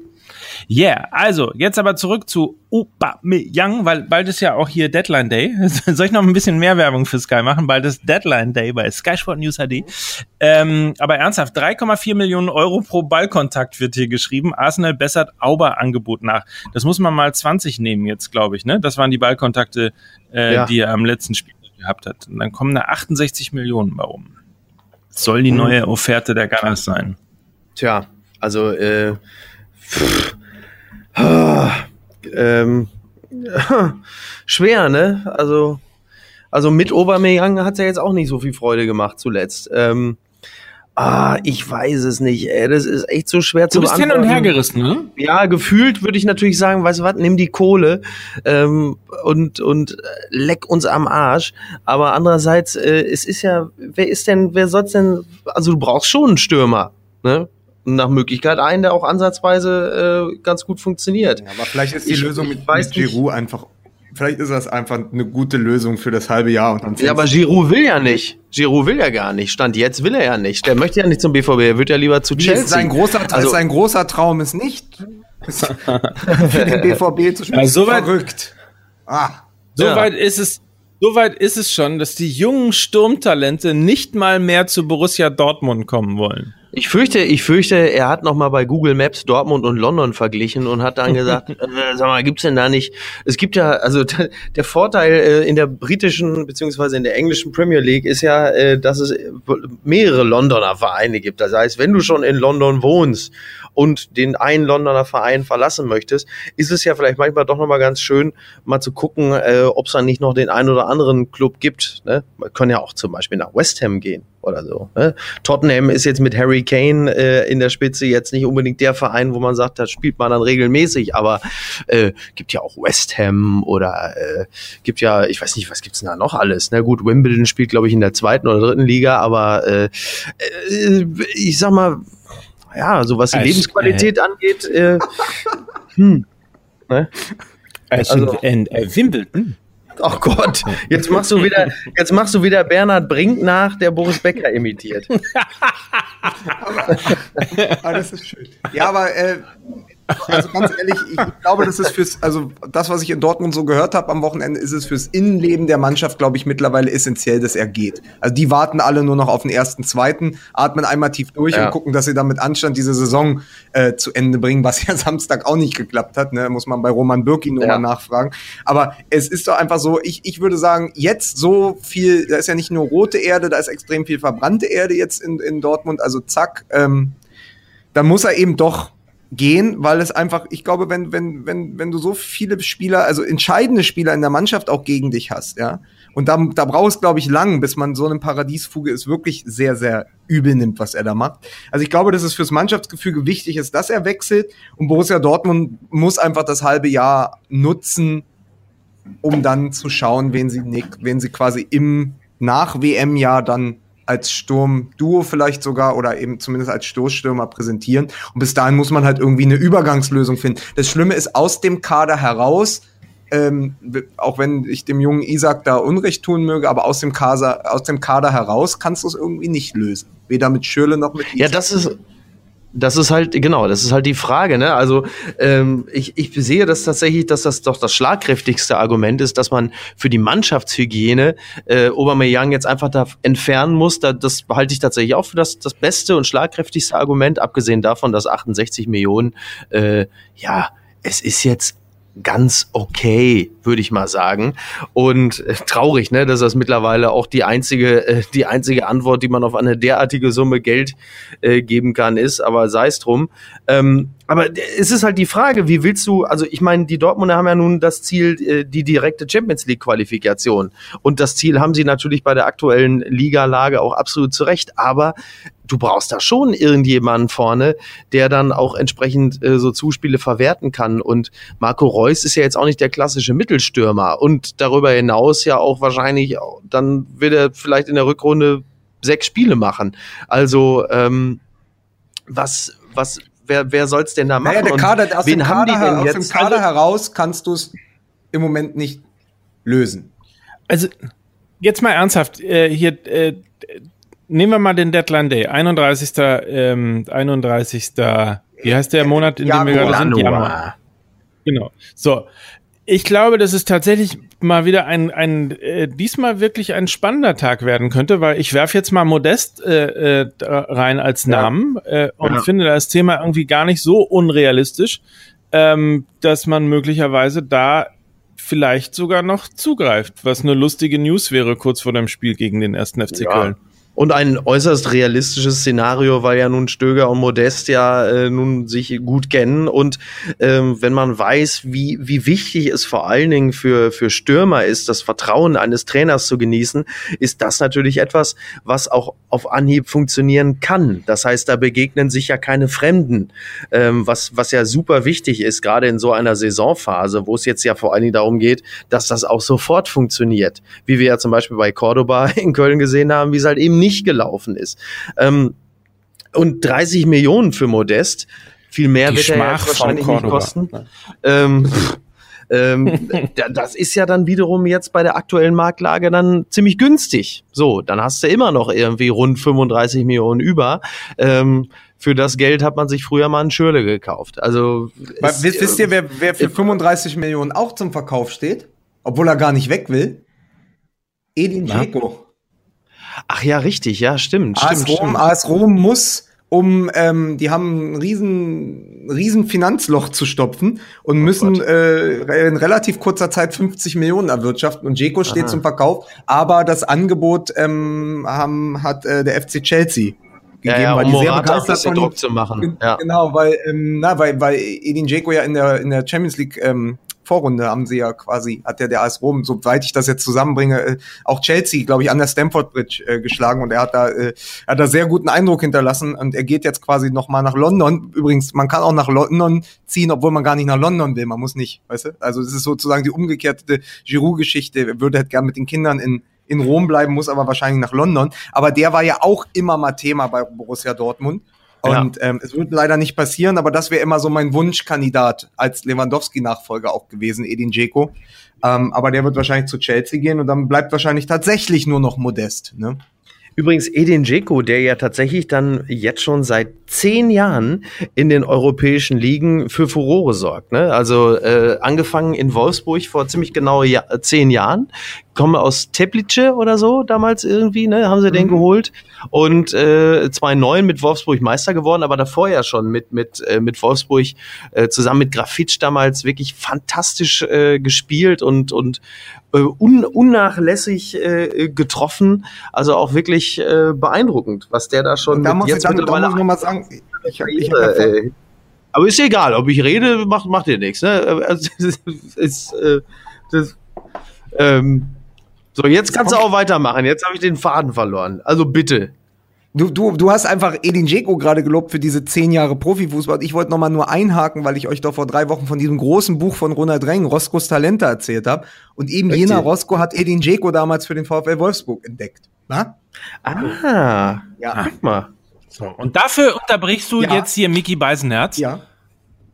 Yeah, also jetzt aber zurück zu Aubameyang, weil bald ist ja auch hier Deadline Day. Soll ich noch ein bisschen mehr Werbung für Sky machen? Bald ist Deadline Day bei Sky Sport News HD. Ähm, aber ernsthaft, 3,4 Millionen Euro pro Ballkontakt wird hier geschrieben. Arsenal bessert Auber-Angebot nach. Das muss man mal 20 nehmen jetzt, glaube ich. Ne? Das waren die Ballkontakte, äh, ja. die er am letzten Spiel gehabt hat. Und dann kommen da 68 Millionen bei rum. soll die mhm. neue Offerte der Gunners sein. Tja, also äh, pff, ähm, schwer, ne? Also, also mit Aubameyang hat es ja jetzt auch nicht so viel Freude gemacht zuletzt. Ähm, ah, ich weiß es nicht, ey. Das ist echt so schwer zu beantworten. Du bist hin und her gerissen, ne? Ja, gefühlt würde ich natürlich sagen, weißt du was, nimm die Kohle ähm, und, und leck uns am Arsch. Aber andererseits, äh, es ist ja, wer ist denn, wer soll's denn, also du brauchst schon einen Stürmer, ne? Nach Möglichkeit ein, der auch ansatzweise äh, ganz gut funktioniert. Ja, aber vielleicht ist die ich, Lösung mit, mit Giroud einfach, vielleicht ist das einfach eine gute Lösung für das halbe Jahr. Und dann ja, aber Giroud will ja nicht. Giroud will ja gar nicht. Stand jetzt will er ja nicht. Der möchte ja nicht zum BVB, er wird ja lieber zu Chelsea. Ist sein großer, also, sein großer Traum ist nicht für den BVB zu spielen. Also so verrückt. Ah. So ja. weit ist es, Soweit ist es schon, dass die jungen Sturmtalente nicht mal mehr zu Borussia Dortmund kommen wollen. Ich fürchte, ich fürchte, er hat noch mal bei Google Maps Dortmund und London verglichen und hat dann gesagt, äh, sag mal, gibt's denn da nicht? Es gibt ja, also der Vorteil äh, in der britischen beziehungsweise in der englischen Premier League ist ja, äh, dass es mehrere Londoner Vereine gibt. Das heißt, wenn du schon in London wohnst und den einen Londoner Verein verlassen möchtest, ist es ja vielleicht manchmal doch noch mal ganz schön, mal zu gucken, äh, ob es dann nicht noch den einen oder anderen Club gibt. Ne? Man kann ja auch zum Beispiel nach West Ham gehen oder so. Ne? Tottenham ist jetzt mit Harry Kane äh, in der Spitze jetzt nicht unbedingt der Verein, wo man sagt, da spielt man dann regelmäßig, aber äh, gibt ja auch West Ham oder äh, gibt ja, ich weiß nicht, was gibt's denn da noch alles? Na ne? gut, Wimbledon spielt, glaube ich, in der zweiten oder dritten Liga, aber äh, äh, ich sag mal, ja, so was die Lebensqualität äh, angeht, äh, hm, ne? Also, in, äh, Wimbledon. Oh Gott, jetzt machst du wieder, jetzt machst du wieder Bernhard Brink nach, der Boris Becker imitiert. aber, aber das ist schön. Ja, aber äh, also ganz ehrlich, ich glaube, das ist fürs, also das, was ich in Dortmund so gehört habe am Wochenende, ist es fürs Innenleben der Mannschaft, glaube ich, mittlerweile essentiell, dass er geht. Also die warten alle nur noch auf den ersten, zweiten, atmen einmal tief durch ja. und gucken, dass sie dann mit Anstand diese Saison äh, zu Ende bringen, was ja Samstag auch nicht geklappt hat. Ne? Muss man bei Roman Birkin nochmal ja. nachfragen. Aber es ist doch einfach so, ich, ich würde sagen, jetzt so viel, da ist ja nicht nur rote Erde, da ist extrem viel verbrannte Erde jetzt in, in Dortmund, also zack, ähm, dann muss er eben doch gehen, weil es einfach, ich glaube, wenn, wenn, wenn, wenn du so viele Spieler, also entscheidende Spieler in der Mannschaft auch gegen dich hast, ja, und da, da braucht es, glaube ich, lang, bis man so eine Paradiesfuge ist, wirklich sehr, sehr übel nimmt, was er da macht. Also ich glaube, dass es fürs Mannschaftsgefüge wichtig ist, dass er wechselt und Borussia Dortmund muss einfach das halbe Jahr nutzen, um dann zu schauen, wen sie, wen sie quasi im Nach-WM-Jahr dann als Sturmduo vielleicht sogar oder eben zumindest als Stoßstürmer präsentieren. Und bis dahin muss man halt irgendwie eine Übergangslösung finden. Das Schlimme ist, aus dem Kader heraus, ähm, auch wenn ich dem jungen Isaac da Unrecht tun möge, aber aus dem Kader, aus dem Kader heraus kannst du es irgendwie nicht lösen. Weder mit Schürle noch mit Isaac. Ja, das ist, das ist halt, genau, das ist halt die Frage, ne? Also ähm, ich, ich sehe das tatsächlich, dass das doch das schlagkräftigste Argument ist, dass man für die Mannschaftshygiene äh, Aubameyang jetzt einfach da entfernen muss. Da, das halte ich tatsächlich auch für das, das beste und schlagkräftigste Argument, abgesehen davon, dass 68 Millionen, äh, ja, es ist jetzt ganz okay, würde ich mal sagen. Und äh, traurig, ne, dass das mittlerweile auch die einzige, äh, die einzige Antwort, die man auf eine derartige Summe Geld äh, geben kann, ist. Aber sei es drum. Ähm, aber es ist halt die Frage, wie willst du, also ich meine, die Dortmunder haben ja nun das Ziel, äh, die direkte Champions League Qualifikation. Und das Ziel haben sie natürlich bei der aktuellen Ligalage auch absolut zurecht. Aber du brauchst da schon irgendjemanden vorne, der dann auch entsprechend äh, so Zuspiele verwerten kann. Und Marco Reus ist ja jetzt auch nicht der klassische Mittelstürmer. Und darüber hinaus ja auch wahrscheinlich, dann wird er vielleicht in der Rückrunde sechs Spiele machen. Also, ähm, was, was, wer, wer soll es denn da machen? Naja, der Kader, aus wen dem haben Kader, die denn aus jetzt? dem Kader also, heraus kannst du es im Moment nicht lösen. Also, jetzt mal ernsthaft, äh, hier, äh, nehmen wir mal den Deadline Day, 31. Ähm, 31. Wie heißt der Monat, in dem wir gerade sind? Januar. Genau. So, ich glaube, dass es tatsächlich mal wieder ein, ein äh, diesmal wirklich ein spannender Tag werden könnte, weil ich werfe jetzt mal Modest äh, äh, rein als Namen ja. äh, und ja. finde das Thema irgendwie gar nicht so unrealistisch, ähm, dass man möglicherweise da vielleicht sogar noch zugreift, was eine lustige News wäre kurz vor dem Spiel gegen den ersten FC ja. Köln. Und ein äußerst realistisches Szenario, weil ja nun Stöger und Modest ja äh, nun sich gut kennen. Und ähm, wenn man weiß, wie, wie wichtig es vor allen Dingen für, für Stürmer ist, das Vertrauen eines Trainers zu genießen, ist das natürlich etwas, was auch auf Anhieb funktionieren kann. Das heißt, da begegnen sich ja keine Fremden, ähm, was, was ja super wichtig ist, gerade in so einer Saisonphase, wo es jetzt ja vor allen Dingen darum geht, dass das auch sofort funktioniert. Wie wir ja zum Beispiel bei Cordoba in Köln gesehen haben, wie es halt eben nicht nicht gelaufen ist. Ähm, und 30 Millionen für Modest, viel mehr Die wird er wahrscheinlich nicht kosten. Ähm, ähm, das ist ja dann wiederum jetzt bei der aktuellen Marktlage dann ziemlich günstig. So, dann hast du immer noch irgendwie rund 35 Millionen über. Ähm, für das Geld hat man sich früher mal einen Schürle gekauft. Also ist, wisst ihr, wer, wer für 35 Millionen auch zum Verkauf steht, obwohl er gar nicht weg will? Edin Dzeko. Ach ja, richtig, ja, stimmt. AS stimmt, Rom, stimmt. AS Rom muss um ähm, die haben ein riesen riesen Finanzloch zu stopfen und oh müssen äh, in relativ kurzer Zeit 50 Millionen erwirtschaften und Jeko steht Aha. zum Verkauf, aber das Angebot ähm, haben, hat äh, der FC Chelsea gegeben, ja, ja, weil um die sehr begeistert von Druck zu machen. Ja. Genau, weil ähm, na, weil weil Edin Jeko ja in der in der Champions League ähm, Vorrunde haben sie ja quasi, hat ja der AS Rom, soweit ich das jetzt zusammenbringe, äh, auch Chelsea, glaube ich, an der Stamford Bridge äh, geschlagen und er hat da, äh, hat da sehr guten Eindruck hinterlassen und er geht jetzt quasi nochmal nach London. Übrigens, man kann auch nach London ziehen, obwohl man gar nicht nach London will, man muss nicht, weißt du? Also es ist sozusagen die umgekehrte Giroud-Geschichte, er würde halt gern mit den Kindern in in Rom bleiben, muss aber wahrscheinlich nach London. Aber der war ja auch immer mal Thema bei Borussia Dortmund. Und ja. ähm, es wird leider nicht passieren, aber das wäre immer so mein Wunschkandidat als Lewandowski-Nachfolger auch gewesen, Edin Dzeko. Ähm, aber der wird wahrscheinlich zu Chelsea gehen und dann bleibt wahrscheinlich tatsächlich nur noch Modest. Ne? Übrigens Edin Dzeko, der ja tatsächlich dann jetzt schon seit zehn Jahren in den europäischen Ligen für Furore sorgt. Ne? Also äh, angefangen in Wolfsburg vor ziemlich genau ja zehn Jahren, komme aus Teplice oder so damals irgendwie, ne, haben sie mhm. den geholt und äh, 2009 mit Wolfsburg Meister geworden, aber davor ja schon mit mit äh, mit Wolfsburg äh, zusammen mit Grafitsch damals wirklich fantastisch äh, gespielt und und äh, un, unnachlässig äh, getroffen, also auch wirklich äh, beeindruckend, was der da schon da muss jetzt ich dann, da muss ich noch mal sagen, ich, ich, ich, Aber ist egal, ob ich rede, macht, macht ihr nichts. Ne? Also, ist, äh, das, ähm, so, jetzt kannst du auch weitermachen. Jetzt habe ich den Faden verloren. Also bitte. Du, du, du hast einfach Edin Dzeko gerade gelobt für diese zehn Jahre Profifußball. Ich wollte noch mal nur einhaken, weil ich euch doch vor drei Wochen von diesem großen Buch von Ronald Reng, Roskos Talente, erzählt habe. Und eben Richtig. jener Rosco hat Edin Dzeko damals für den VfL Wolfsburg entdeckt. Na? Ah, ja. Guck mal. So, und dafür unterbrichst du ja. jetzt hier Mickey Beisenherz. Ja.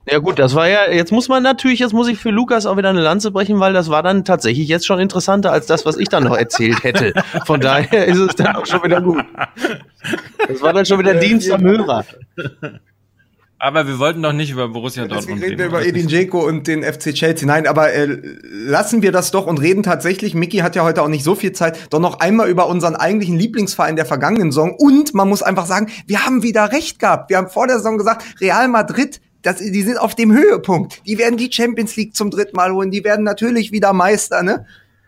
Ja gut, das war ja, jetzt muss man natürlich, jetzt muss ich für Lukas auch wieder eine Lanze brechen, weil das war dann tatsächlich jetzt schon interessanter als das, was ich dann noch erzählt hätte. Von daher ist es dann auch schon wieder gut. Das war dann schon wieder Dienst am Hörer. Aber wir wollten doch nicht über Borussia Dortmund reden. Wir über Edin Dzeko und den FC Chelsea. Nein, aber äh, lassen wir das doch und reden tatsächlich. Mickey hat ja heute auch nicht so viel Zeit. Doch noch einmal über unseren eigentlichen Lieblingsverein der vergangenen Saison. Und man muss einfach sagen, wir haben wieder recht gehabt. Wir haben vor der Saison gesagt, Real Madrid das, die sind auf dem Höhepunkt. Die werden die Champions League zum dritten Mal holen. Die werden natürlich wieder Meister, ne?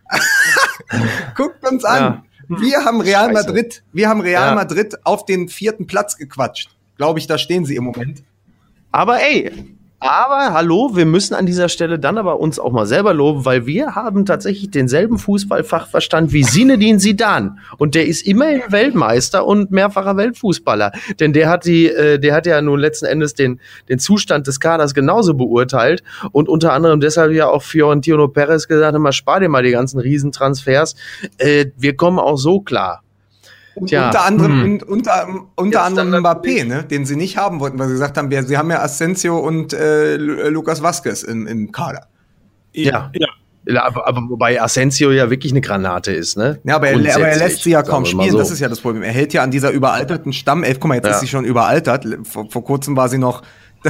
Guckt uns an. Ja. Wir haben Real Scheiße. Madrid, wir haben Real ja. Madrid auf den vierten Platz gequatscht. Glaube ich, da stehen sie im Moment. Aber ey, aber hallo, wir müssen an dieser Stelle dann aber uns auch mal selber loben, weil wir haben tatsächlich denselben Fußballfachverstand wie Sinedin Sidan und der ist immerhin Weltmeister und mehrfacher Weltfußballer, denn der hat die, äh, der hat ja nun letzten Endes den den Zustand des Kaders genauso beurteilt und unter anderem deshalb ja auch Fiorentino Perez gesagt, immer spar dir mal die ganzen Riesentransfers, äh, wir kommen auch so klar. Und Tja, unter anderem, hm. unter, unter anderem Mbappé, ne, den sie nicht haben wollten, weil sie gesagt haben, wir, sie haben ja Asensio und äh, Lucas Vasquez im, im Kader. Ja. ja. Ja, aber, aber wobei Asensio ja wirklich eine Granate ist, ne? Ja, aber er, aber er lässt sie ja kaum spielen, so. das ist ja das Problem. Er hält ja an dieser überalterten Stammelf, guck mal, jetzt ja. ist sie schon überaltert. Vor, vor kurzem war sie noch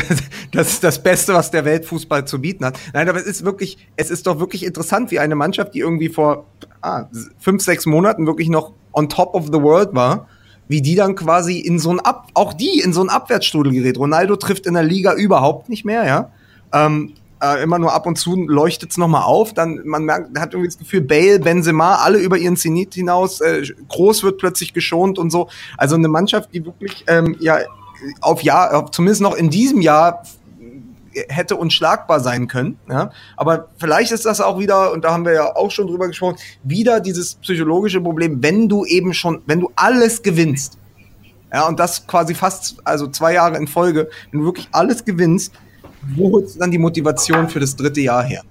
das ist das Beste, was der Weltfußball zu bieten hat. Nein, aber es ist wirklich, es ist doch wirklich interessant, wie eine Mannschaft, die irgendwie vor ah, fünf, sechs Monaten wirklich noch on top of the world war, wie die dann quasi in so ein Ab, auch die in so ein Abwärtsstrudel gerät. Ronaldo trifft in der Liga überhaupt nicht mehr, ja. Ähm, äh, immer nur ab und zu leuchtet es nochmal auf. Dann, man merkt, hat irgendwie das Gefühl, Bale, Benzema, alle über ihren Zenit hinaus. Äh, Groß wird plötzlich geschont und so. Also eine Mannschaft, die wirklich ähm, ja auf Jahr, zumindest noch in diesem Jahr hätte unschlagbar sein können. Ja? Aber vielleicht ist das auch wieder, und da haben wir ja auch schon drüber gesprochen, wieder dieses psychologische Problem, wenn du eben schon, wenn du alles gewinnst, ja, und das quasi fast, also zwei Jahre in Folge, wenn du wirklich alles gewinnst, wo holst du dann die Motivation für das dritte Jahr her?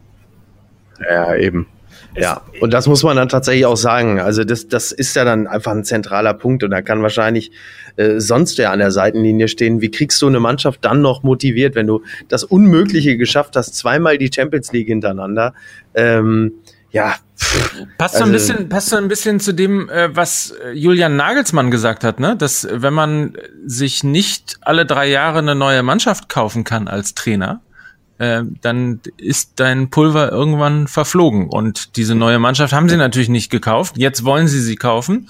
Ja, eben. Ja, und das muss man dann tatsächlich auch sagen. Also das, das ist ja dann einfach ein zentraler Punkt und da kann wahrscheinlich äh, sonst wer an der Seitenlinie stehen. Wie kriegst du eine Mannschaft dann noch motiviert, wenn du das Unmögliche geschafft hast, zweimal die Champions League hintereinander? Ähm, ja. Passt so ein also bisschen, passt so ein bisschen zu dem, äh, was äh, Julian Nagelsmann gesagt hat, ne? Dass wenn man sich nicht alle drei Jahre eine neue Mannschaft kaufen kann als Trainer, äh, dann ist dein Pulver irgendwann verflogen. Und diese neue Mannschaft haben sie natürlich nicht gekauft. Jetzt wollen sie sie kaufen.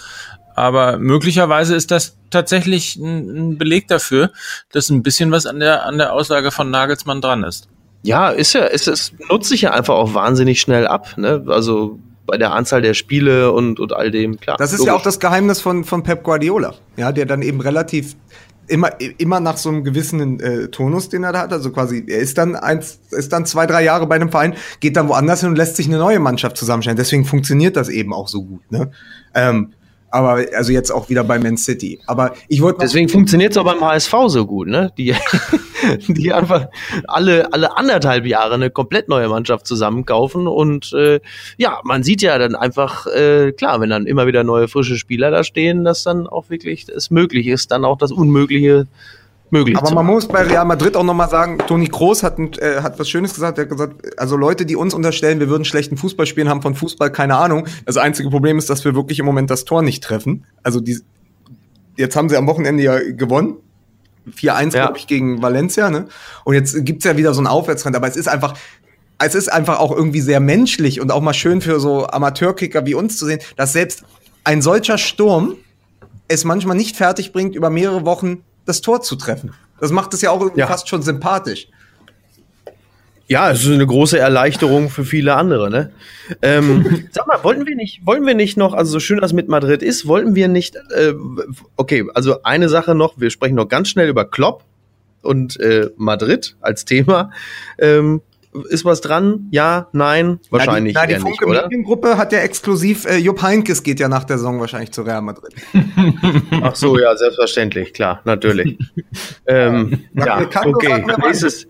Aber möglicherweise ist das tatsächlich ein, ein Beleg dafür, dass ein bisschen was an der, an der Aussage von Nagelsmann dran ist. Ja, ist ja, ist, es nutzt sich ja einfach auch wahnsinnig schnell ab. Ne? Also bei der Anzahl der Spiele und, und all dem, klar. Das ist logisch. ja auch das Geheimnis von, von Pep Guardiola, ja, der dann eben relativ immer, immer nach so einem gewissen äh, Tonus, den er da hat. Also quasi, er ist dann eins, ist dann zwei, drei Jahre bei einem Verein, geht dann woanders hin und lässt sich eine neue Mannschaft zusammenstellen. Deswegen funktioniert das eben auch so gut. Ne? Ähm, aber also jetzt auch wieder bei Man City. Aber ich wollte deswegen funktioniert es auch beim HSV so gut, ne? Die, die einfach alle alle anderthalb Jahre eine komplett neue Mannschaft zusammenkaufen und äh, ja, man sieht ja dann einfach äh, klar, wenn dann immer wieder neue frische Spieler da stehen, dass dann auch wirklich es möglich ist, dann auch das Unmögliche möglich. Aber man muss bei Real Madrid auch nochmal sagen, Toni Kroos hat, äh, hat was Schönes gesagt. Er hat gesagt, also Leute, die uns unterstellen, wir würden schlechten Fußball spielen, haben von Fußball keine Ahnung. Das einzige Problem ist, dass wir wirklich im Moment das Tor nicht treffen. Also die, jetzt haben sie am Wochenende ja gewonnen. 4-1, ja. glaube ich, gegen Valencia, ne? Und jetzt gibt's ja wieder so einen Aufwärtstrend, aber es ist einfach, es ist einfach auch irgendwie sehr menschlich und auch mal schön für so Amateurkicker wie uns zu sehen, dass selbst ein solcher Sturm es manchmal nicht fertig bringt, über mehrere Wochen das Tor zu treffen. Das macht es ja auch ja. fast schon sympathisch. Ja, es ist eine große Erleichterung für viele andere, ne? Ähm, sag mal, wollten wir nicht, wollen wir nicht noch, also so schön das mit Madrid ist, wollten wir nicht, äh, okay, also eine Sache noch, wir sprechen noch ganz schnell über Klopp und äh, Madrid als Thema. Ähm, ist was dran? Ja, nein, wahrscheinlich na, die, na, die Funke nicht, Mediengruppe hat ja exklusiv, äh, Jupp Heinkes geht ja nach der Saison wahrscheinlich zu Real Madrid. Ach so, ja, selbstverständlich, klar, natürlich. ähm, ja, okay, nächstes,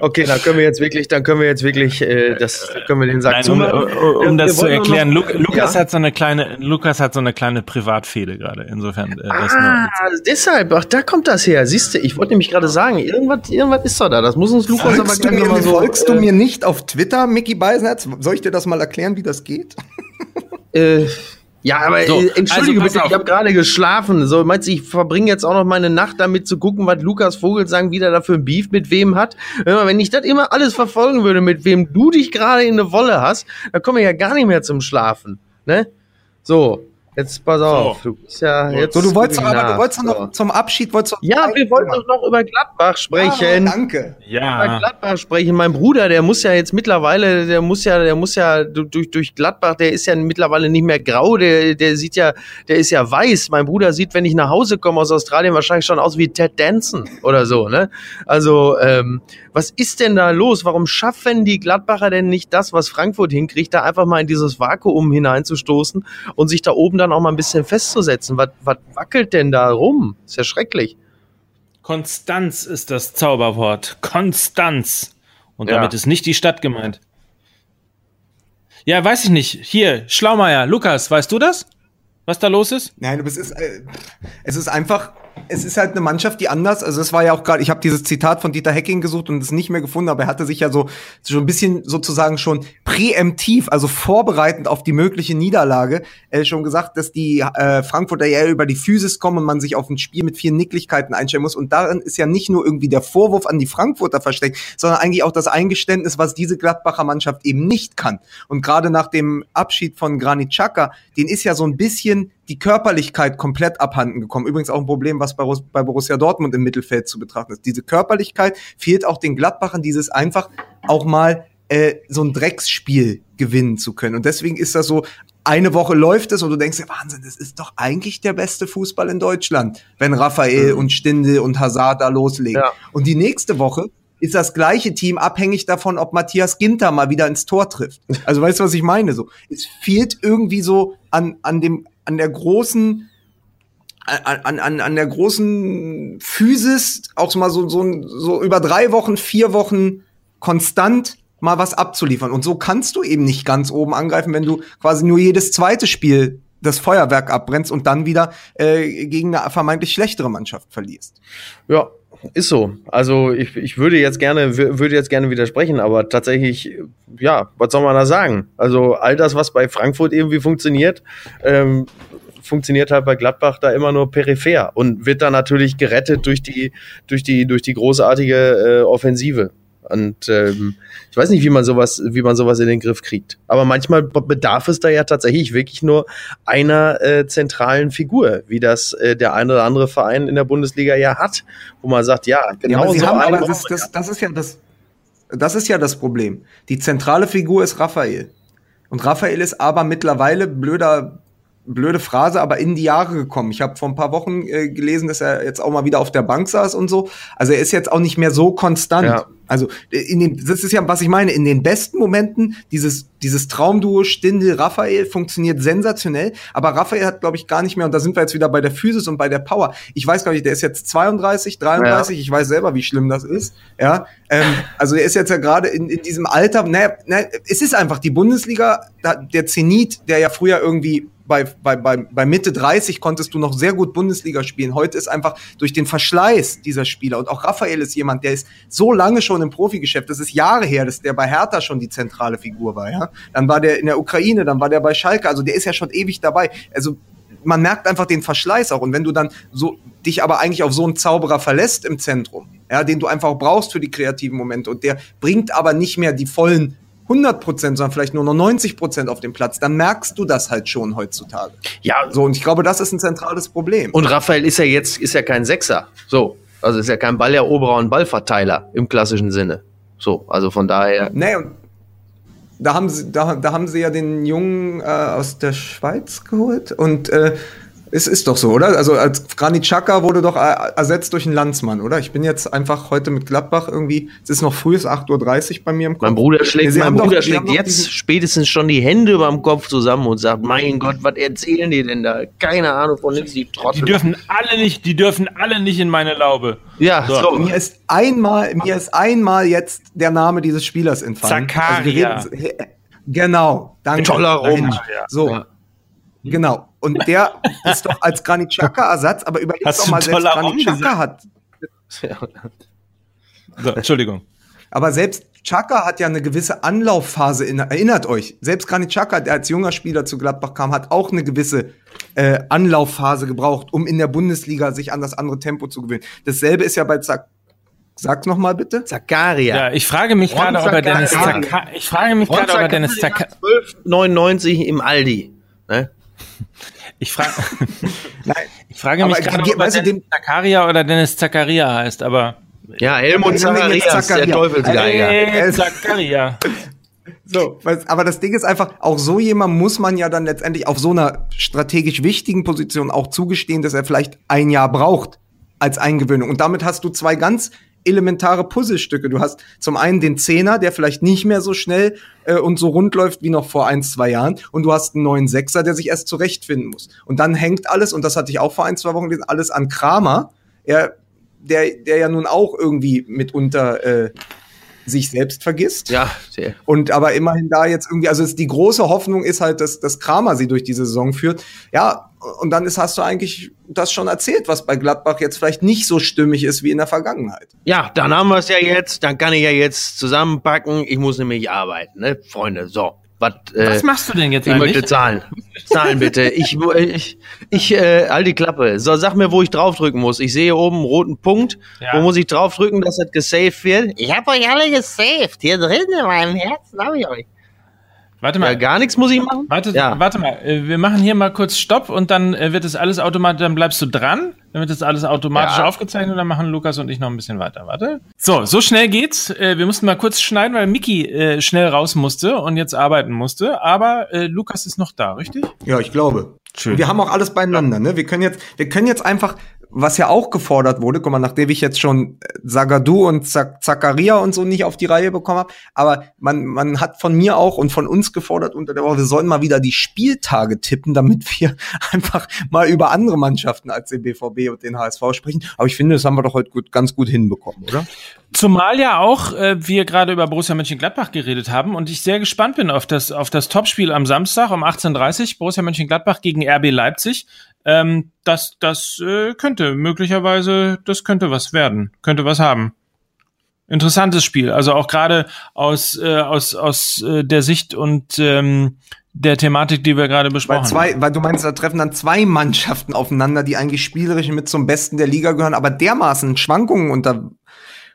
Okay, dann können wir jetzt wirklich, dann können wir jetzt wirklich, äh, das können wir den Sack Nein, um, um, um das zu erklären, noch, Lukas ja? hat so eine kleine, Lukas hat so eine kleine Privatfehde gerade. Insofern. Äh, ah, deshalb, ach, da kommt das her. Siehst du, ich wollte nämlich gerade sagen, irgendwas, irgendwas ist doch da. Das muss uns Lukas folgst aber gleich mal so. Folgst du äh, mir nicht auf Twitter, Mickey Beisenherz? Soll ich dir das mal erklären, wie das geht? äh, ja, aber so, äh, entschuldige also bitte, ich habe gerade geschlafen. So, meinst du, ich verbringe jetzt auch noch meine Nacht damit zu gucken, was Lukas Vogelsang wieder dafür ein Beef mit wem hat? Wenn ich das immer alles verfolgen würde, mit wem du dich gerade in eine Wolle hast, dann komme ich ja gar nicht mehr zum Schlafen. Ne? So, Jetzt pass auf, so. du bist ja jetzt. So, du wolltest aber, du wolltest so. noch zum Abschied, wolltest du Ja, wir wollten doch noch über Gladbach sprechen. Ja, danke. Ja. Über Gladbach sprechen. Mein Bruder, der muss ja jetzt mittlerweile, der muss ja, der muss ja durch, durch Gladbach, der ist ja mittlerweile nicht mehr grau, der, der sieht ja, der ist ja weiß. Mein Bruder sieht, wenn ich nach Hause komme aus Australien, wahrscheinlich schon aus wie Ted Danson oder so, ne? Also, ähm, was ist denn da los? Warum schaffen die Gladbacher denn nicht das, was Frankfurt hinkriegt, da einfach mal in dieses Vakuum hineinzustoßen und sich da oben dann auch mal ein bisschen festzusetzen? Was, was wackelt denn da rum? Ist ja schrecklich. Konstanz ist das Zauberwort. Konstanz. Und damit ja. ist nicht die Stadt gemeint. Ja, weiß ich nicht. Hier, Schlaumeier, Lukas, weißt du das? Was da los ist? Nein, aber es ist, äh, es ist einfach, es ist halt eine Mannschaft, die anders, also es war ja auch gerade, ich habe dieses Zitat von Dieter Hecking gesucht und es nicht mehr gefunden, aber er hatte sich ja so so ein bisschen sozusagen schon präemptiv, also vorbereitend auf die mögliche Niederlage, äh, schon gesagt, dass die äh, Frankfurter ja über die Physis kommen und man sich auf ein Spiel mit vielen Nicklichkeiten einstellen muss und darin ist ja nicht nur irgendwie der Vorwurf an die Frankfurter versteckt, sondern eigentlich auch das Eingeständnis, was diese Gladbacher Mannschaft eben nicht kann. Und gerade nach dem Abschied von Granit Xhaka, den ist ja so ein bisschen die Körperlichkeit komplett abhanden gekommen. Übrigens auch ein Problem, was bei, bei Borussia Dortmund im Mittelfeld zu betrachten ist. Diese Körperlichkeit fehlt auch den Gladbachern, dieses einfach auch mal äh, so ein Drecksspiel gewinnen zu können. Und deswegen ist das so, eine Woche läuft es und du denkst, ja, Wahnsinn, das ist doch eigentlich der beste Fußball in Deutschland, wenn Raphael mhm. und Stindel und Hazard da loslegen. Ja. Und die nächste Woche ist das gleiche Team abhängig davon, ob Matthias Ginter mal wieder ins Tor trifft. Also weißt du, was ich meine? So, es fehlt irgendwie so an, an dem, an der großen, an, an, an der großen Physis, auch mal so, so, so über drei Wochen, vier Wochen konstant mal was abzuliefern. Und so kannst du eben nicht ganz oben angreifen, wenn du quasi nur jedes zweite Spiel das Feuerwerk abbrennst und dann wieder äh, gegen eine vermeintlich schlechtere Mannschaft verlierst. Ja, ist so. Also ich, ich würde jetzt gerne würde jetzt gerne widersprechen, aber tatsächlich, ja, was soll man da sagen? Also all das, was bei Frankfurt irgendwie funktioniert, ähm, funktioniert halt bei Gladbach da immer nur peripher und wird dann natürlich gerettet durch die durch die durch die großartige äh, Offensive. Und ähm, ich weiß nicht, wie man sowas, wie man sowas in den Griff kriegt. Aber manchmal bedarf es da ja tatsächlich wirklich nur einer äh, zentralen Figur, wie das äh, der eine oder andere Verein in der Bundesliga ja hat, wo man sagt, ja, genau ja, so haben, aber das, das, das ist ja das, das ist ja das Problem. Die zentrale Figur ist Raphael. Und Raphael ist aber mittlerweile blöder blöde Phrase, aber in die Jahre gekommen. Ich habe vor ein paar Wochen äh, gelesen, dass er jetzt auch mal wieder auf der Bank saß und so. Also er ist jetzt auch nicht mehr so konstant. Ja. Also äh, in den, das ist ja, was ich meine, in den besten Momenten, dieses, dieses Traumduo Stindel-Raphael funktioniert sensationell, aber Raphael hat, glaube ich, gar nicht mehr, und da sind wir jetzt wieder bei der Physis und bei der Power. Ich weiß gar nicht, der ist jetzt 32, 33, ja. ich weiß selber, wie schlimm das ist. Ja, ähm, also er ist jetzt ja gerade in, in diesem Alter, naja, naja, es ist einfach die Bundesliga, der Zenit, der ja früher irgendwie bei, bei, bei, bei Mitte 30 konntest du noch sehr gut Bundesliga spielen. Heute ist einfach durch den Verschleiß dieser Spieler und auch Raphael ist jemand, der ist so lange schon im Profigeschäft. Das ist Jahre her, dass der bei Hertha schon die zentrale Figur war. Ja, dann war der in der Ukraine, dann war der bei Schalke. Also der ist ja schon ewig dabei. Also man merkt einfach den Verschleiß auch. Und wenn du dann so dich aber eigentlich auf so einen Zauberer verlässt im Zentrum, ja, den du einfach brauchst für die kreativen Momente und der bringt aber nicht mehr die vollen 100 Prozent, sondern vielleicht nur noch 90 Prozent auf dem Platz, dann merkst du das halt schon heutzutage. Ja. So, und ich glaube, das ist ein zentrales Problem. Und Raphael ist ja jetzt, ist ja kein Sechser. So. Also ist ja kein Balleroberer und Ballverteiler im klassischen Sinne. So, also von daher. Nee, und da haben sie, da, da haben sie ja den Jungen äh, aus der Schweiz geholt und äh, Es ist doch so, oder? Also als Granit Xhaka wurde doch ersetzt durch einen Landsmann, oder? Ich bin jetzt einfach heute mit Gladbach irgendwie, es ist noch früh, es ist 8.30 Uhr bei mir im Kopf. Mein Bruder schlägt, mein Bruder doch, schlägt jetzt spätestens schon die Hände über dem Kopf zusammen und sagt, mein Gott, was erzählen die denn da? Keine Ahnung von nichts, die Trottel. Die dürfen alle nicht, die dürfen alle nicht in meine Laube. Ja, so. so. Mir ist einmal, mir ist einmal jetzt der Name dieses Spielers entfallen. Zakaria. Also genau, danke. Toller Rum. So. Ja. Genau. Und der ist doch als Granit Xhaka Ersatz, aber überleg doch mal, selbst Granit Xhaka hat. So, Entschuldigung. Aber selbst Chaka hat ja eine gewisse Anlaufphase, in, erinnert euch, selbst Granit Chaka, der als junger Spieler zu Gladbach kam, hat auch eine gewisse äh, Anlaufphase gebraucht, um in der Bundesliga sich an das andere Tempo zu gewöhnen. Dasselbe ist ja bei Zak Sag's noch mal bitte. Zakaria. Ja, ich frage mich gerade, ob er Dennis Zakaria. Ich frage mich gerade, ob er Dennis Zakaria. 12,99 im Aldi. Ne? Ich frage, ich frage mich gerade, ob er Dennis Zakaria oder Dennis Zakaria heißt, aber ja, Helmut Zacharias, der Teufelsgeiger. Hey, Zakaria. So, aber das Ding ist einfach, auch so jemand muss man ja dann letztendlich auf so einer strategisch wichtigen Position auch zugestehen, dass er vielleicht ein Jahr braucht als Eingewöhnung. Und damit hast du zwei ganz elementare Puzzlestücke. Du hast zum einen den Zehner, der vielleicht nicht mehr so schnell äh, und so rund läuft wie noch vor ein, zwei Jahren. Und du hast einen neuen Sechser, der sich erst zurechtfinden muss. Und dann hängt alles, und das hatte ich auch vor ein, zwei Wochen gelesen, alles an Kramer. Er der, der ja nun auch irgendwie mitunter äh, sich selbst vergisst. Ja, sehr. Und aber immerhin da jetzt irgendwie, also die große Hoffnung ist halt, dass, dass Kramer sie durch diese Saison führt. Ja, und dann ist, hast du eigentlich das schon erzählt, was bei Gladbach jetzt vielleicht nicht so stimmig ist wie in der Vergangenheit. Ja, dann haben wir es ja jetzt, dann kann ich ja jetzt zusammenpacken. Ich muss nämlich arbeiten, ne, Freunde. So. Was, äh, Was machst du denn jetzt ich eigentlich? Ich möchte Zahlen. Zahlen bitte. Ich, ich, ich äh, halt die Klappe. So, sag mir, wo ich draufdrücken muss. Ich sehe oben einen roten Punkt. Ja. Wo muss ich draufdrücken, dass das gesaved wird? Ich habe euch alle gesaved. Hier drin in meinem Herzen habe ich euch. Warte mal. Ja, gar nichts muss ich machen? Warte, ja. warte mal. Äh, wir machen hier mal kurz Stopp und dann äh, wird das alles automatisch, dann bleibst du dran, dann wird das alles automatisch ja. aufgezeichnet und dann machen Lukas und ich noch ein bisschen weiter. Warte. So, so schnell geht's. Äh, wir mussten mal kurz schneiden, weil Miki schnell raus musste und jetzt arbeiten musste. Aber Lukas ist noch da, richtig? Ja, ich glaube. Schön. Wir haben auch alles beieinander, ne? Wir können jetzt, wir können jetzt einfach was ja auch gefordert wurde, guck mal, nachdem ich jetzt schon Sagadu und Zakaria und so nicht auf die Reihe bekommen habe, aber man, man hat von mir auch und von uns gefordert unter der Woche, wir sollen mal wieder die Spieltage tippen, damit wir einfach mal über andere Mannschaften als den BVB und den HSV sprechen. Aber ich finde, das haben wir doch heute gut, ganz gut hinbekommen, oder? Zumal ja auch äh, wir gerade über Borussia Mönchengladbach geredet haben und ich sehr gespannt bin auf das, auf das Topspiel am Samstag um 18.30 Uhr, Borussia Mönchengladbach gegen RB Leipzig. Ähm, das das äh, könnte möglicherweise, das könnte was werden, könnte was haben. Interessantes Spiel, also auch gerade aus, äh, aus, aus äh, der Sicht und ähm, der Thematik, die wir gerade besprochen weil zwei, haben. Weil du meinst, da treffen dann zwei Mannschaften aufeinander, die eigentlich spielerisch mit zum Besten der Liga gehören, aber dermaßen Schwankungen unter,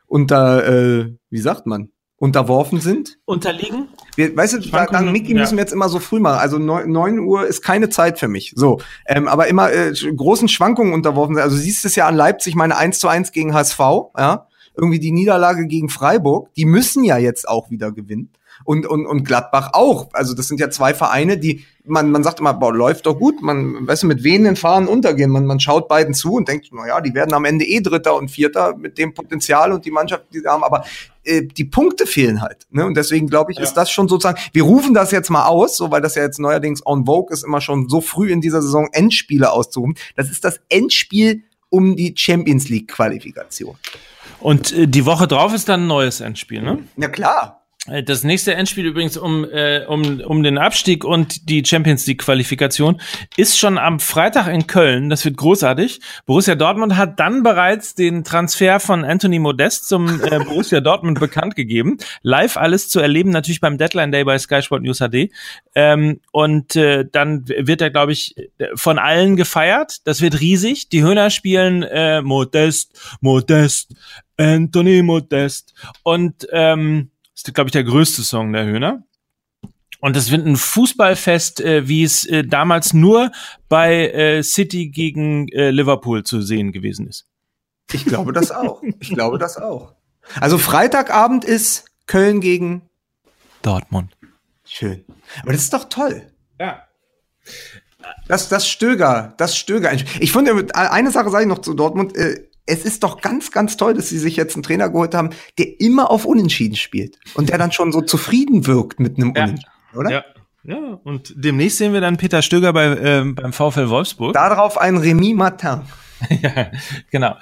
unter äh, wie sagt man, unterworfen sind. Unterliegen? Wir, weißt du, dann Mickey ja. müssen wir jetzt immer so früh machen. Also neun, neun Uhr ist keine Zeit für mich. So, ähm, aber immer äh, großen Schwankungen unterworfen sind. Also du siehst es ja an Leipzig, meine 1 zu 1 gegen HSV, ja. Irgendwie die Niederlage gegen Freiburg, die müssen ja jetzt auch wieder gewinnen und, und, und Gladbach auch. Also das sind ja zwei Vereine, die, man, man sagt immer, boah, läuft doch gut, man, weißt du, mit wehenden Fahnen untergehen. Man, man schaut beiden zu und denkt, na ja, die werden am Ende eh Dritter und Vierter mit dem Potenzial und die Mannschaft, die sie haben, aber äh, die Punkte fehlen halt. Ne? Und deswegen glaube ich, ja. ist das schon sozusagen, wir rufen das jetzt mal aus, so weil das ja jetzt neuerdings on vogue ist, immer schon so früh in dieser Saison Endspiele auszurufen. Das ist das Endspiel um die Champions League Qualifikation. Und äh, die Woche drauf ist dann ein neues Endspiel, ne? Ja klar. Äh, das nächste Endspiel übrigens um, äh, um, um den Abstieg und die Champions League Qualifikation ist schon am Freitag in Köln. Das wird großartig. Borussia Dortmund hat dann bereits den Transfer von Anthony Modest zum äh, Borussia Dortmund bekannt gegeben. Live alles zu erleben, natürlich beim Deadline Day bei Sky Sport News HD. Ähm, und äh, dann wird er, glaube ich, von allen gefeiert. Das wird riesig. Die Höhner spielen äh, Modest, Modest, Anthony Modest. Und ähm, ist, glaube ich, der größte Song der Höhner. Und das wird ein Fußballfest, äh, wie es äh, damals nur bei äh, City gegen äh, Liverpool zu sehen gewesen ist. Ich glaube das auch. Ich glaube das auch. Also Freitagabend ist Köln gegen Dortmund. Schön. Aber das ist doch toll. Ja. Das, das Stöger, das Stöger. Ich finde, eine Sache sage ich noch zu Dortmund. Äh, es ist doch ganz, ganz toll, dass sie sich jetzt einen Trainer geholt haben, der immer auf Unentschieden spielt und der dann schon so zufrieden wirkt mit einem ja. Unentschieden, oder? Ja. Ja, und demnächst sehen wir dann Peter Stöger bei, äh, beim VfL Wolfsburg. Darauf ein Remy Martin. ja, genau.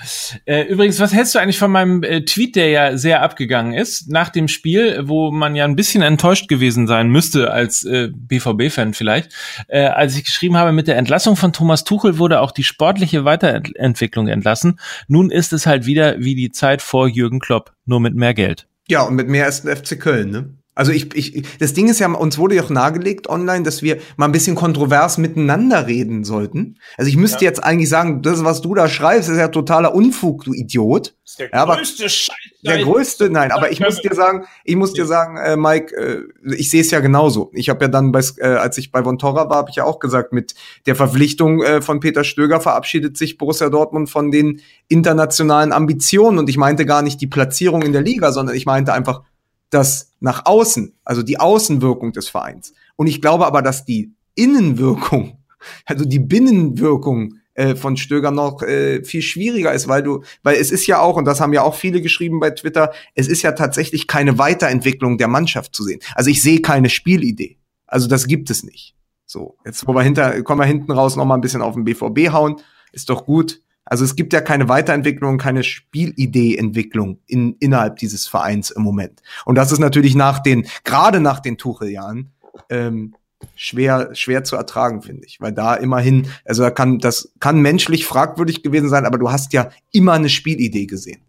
Äh, übrigens, was hältst du eigentlich von meinem äh, Tweet, der ja sehr abgegangen ist, nach dem Spiel, wo man ja ein bisschen enttäuscht gewesen sein müsste als äh, BVB-Fan vielleicht, äh, als ich geschrieben habe, mit der Entlassung von Thomas Tuchel wurde auch die sportliche Weiterentwicklung entlassen. Nun ist es halt wieder wie die Zeit vor Jürgen Klopp, nur mit mehr Geld. Ja, und mit mehr als FC Köln, ne? Also ich, ich, das Ding ist ja, uns wurde ja auch nahegelegt online, dass wir mal ein bisschen kontrovers miteinander reden sollten. Also ich müsste ja. jetzt eigentlich sagen, das, was du da schreibst, ist ja totaler Unfug, du Idiot. Das ist der ja, größte Scheiß. Der größte, nein, aber ich muss dir sagen, ich muss dir sagen, äh, Mike, äh, ich sehe es ja genauso. Ich habe ja dann, bei, äh, als ich bei Von Torra war, habe ich ja auch gesagt, mit der Verpflichtung äh, von Peter Stöger verabschiedet sich Borussia Dortmund von den internationalen Ambitionen. Und ich meinte gar nicht die Platzierung in der Liga, sondern ich meinte einfach, das nach außen, also die Außenwirkung des Vereins. Und ich glaube aber, dass die Innenwirkung, also die Binnenwirkung äh, von Stöger noch äh, viel schwieriger ist, weil du, weil es ist ja auch, und das haben ja auch viele geschrieben bei Twitter, es ist ja tatsächlich keine Weiterentwicklung der Mannschaft zu sehen. Also ich sehe keine Spielidee. Also das gibt es nicht. So, jetzt wo wir hinter, kommen wir hinten raus noch mal ein bisschen auf den BVB hauen, ist doch gut. Also es gibt ja keine Weiterentwicklung, keine Spielideeentwicklung in, innerhalb dieses Vereins im Moment. Und das ist natürlich nach den, gerade nach den Tuchel-Jahren, ähm, schwer, schwer zu ertragen, finde ich. Weil da immerhin, also da kann, das kann menschlich fragwürdig gewesen sein, aber du hast ja immer eine Spielidee gesehen.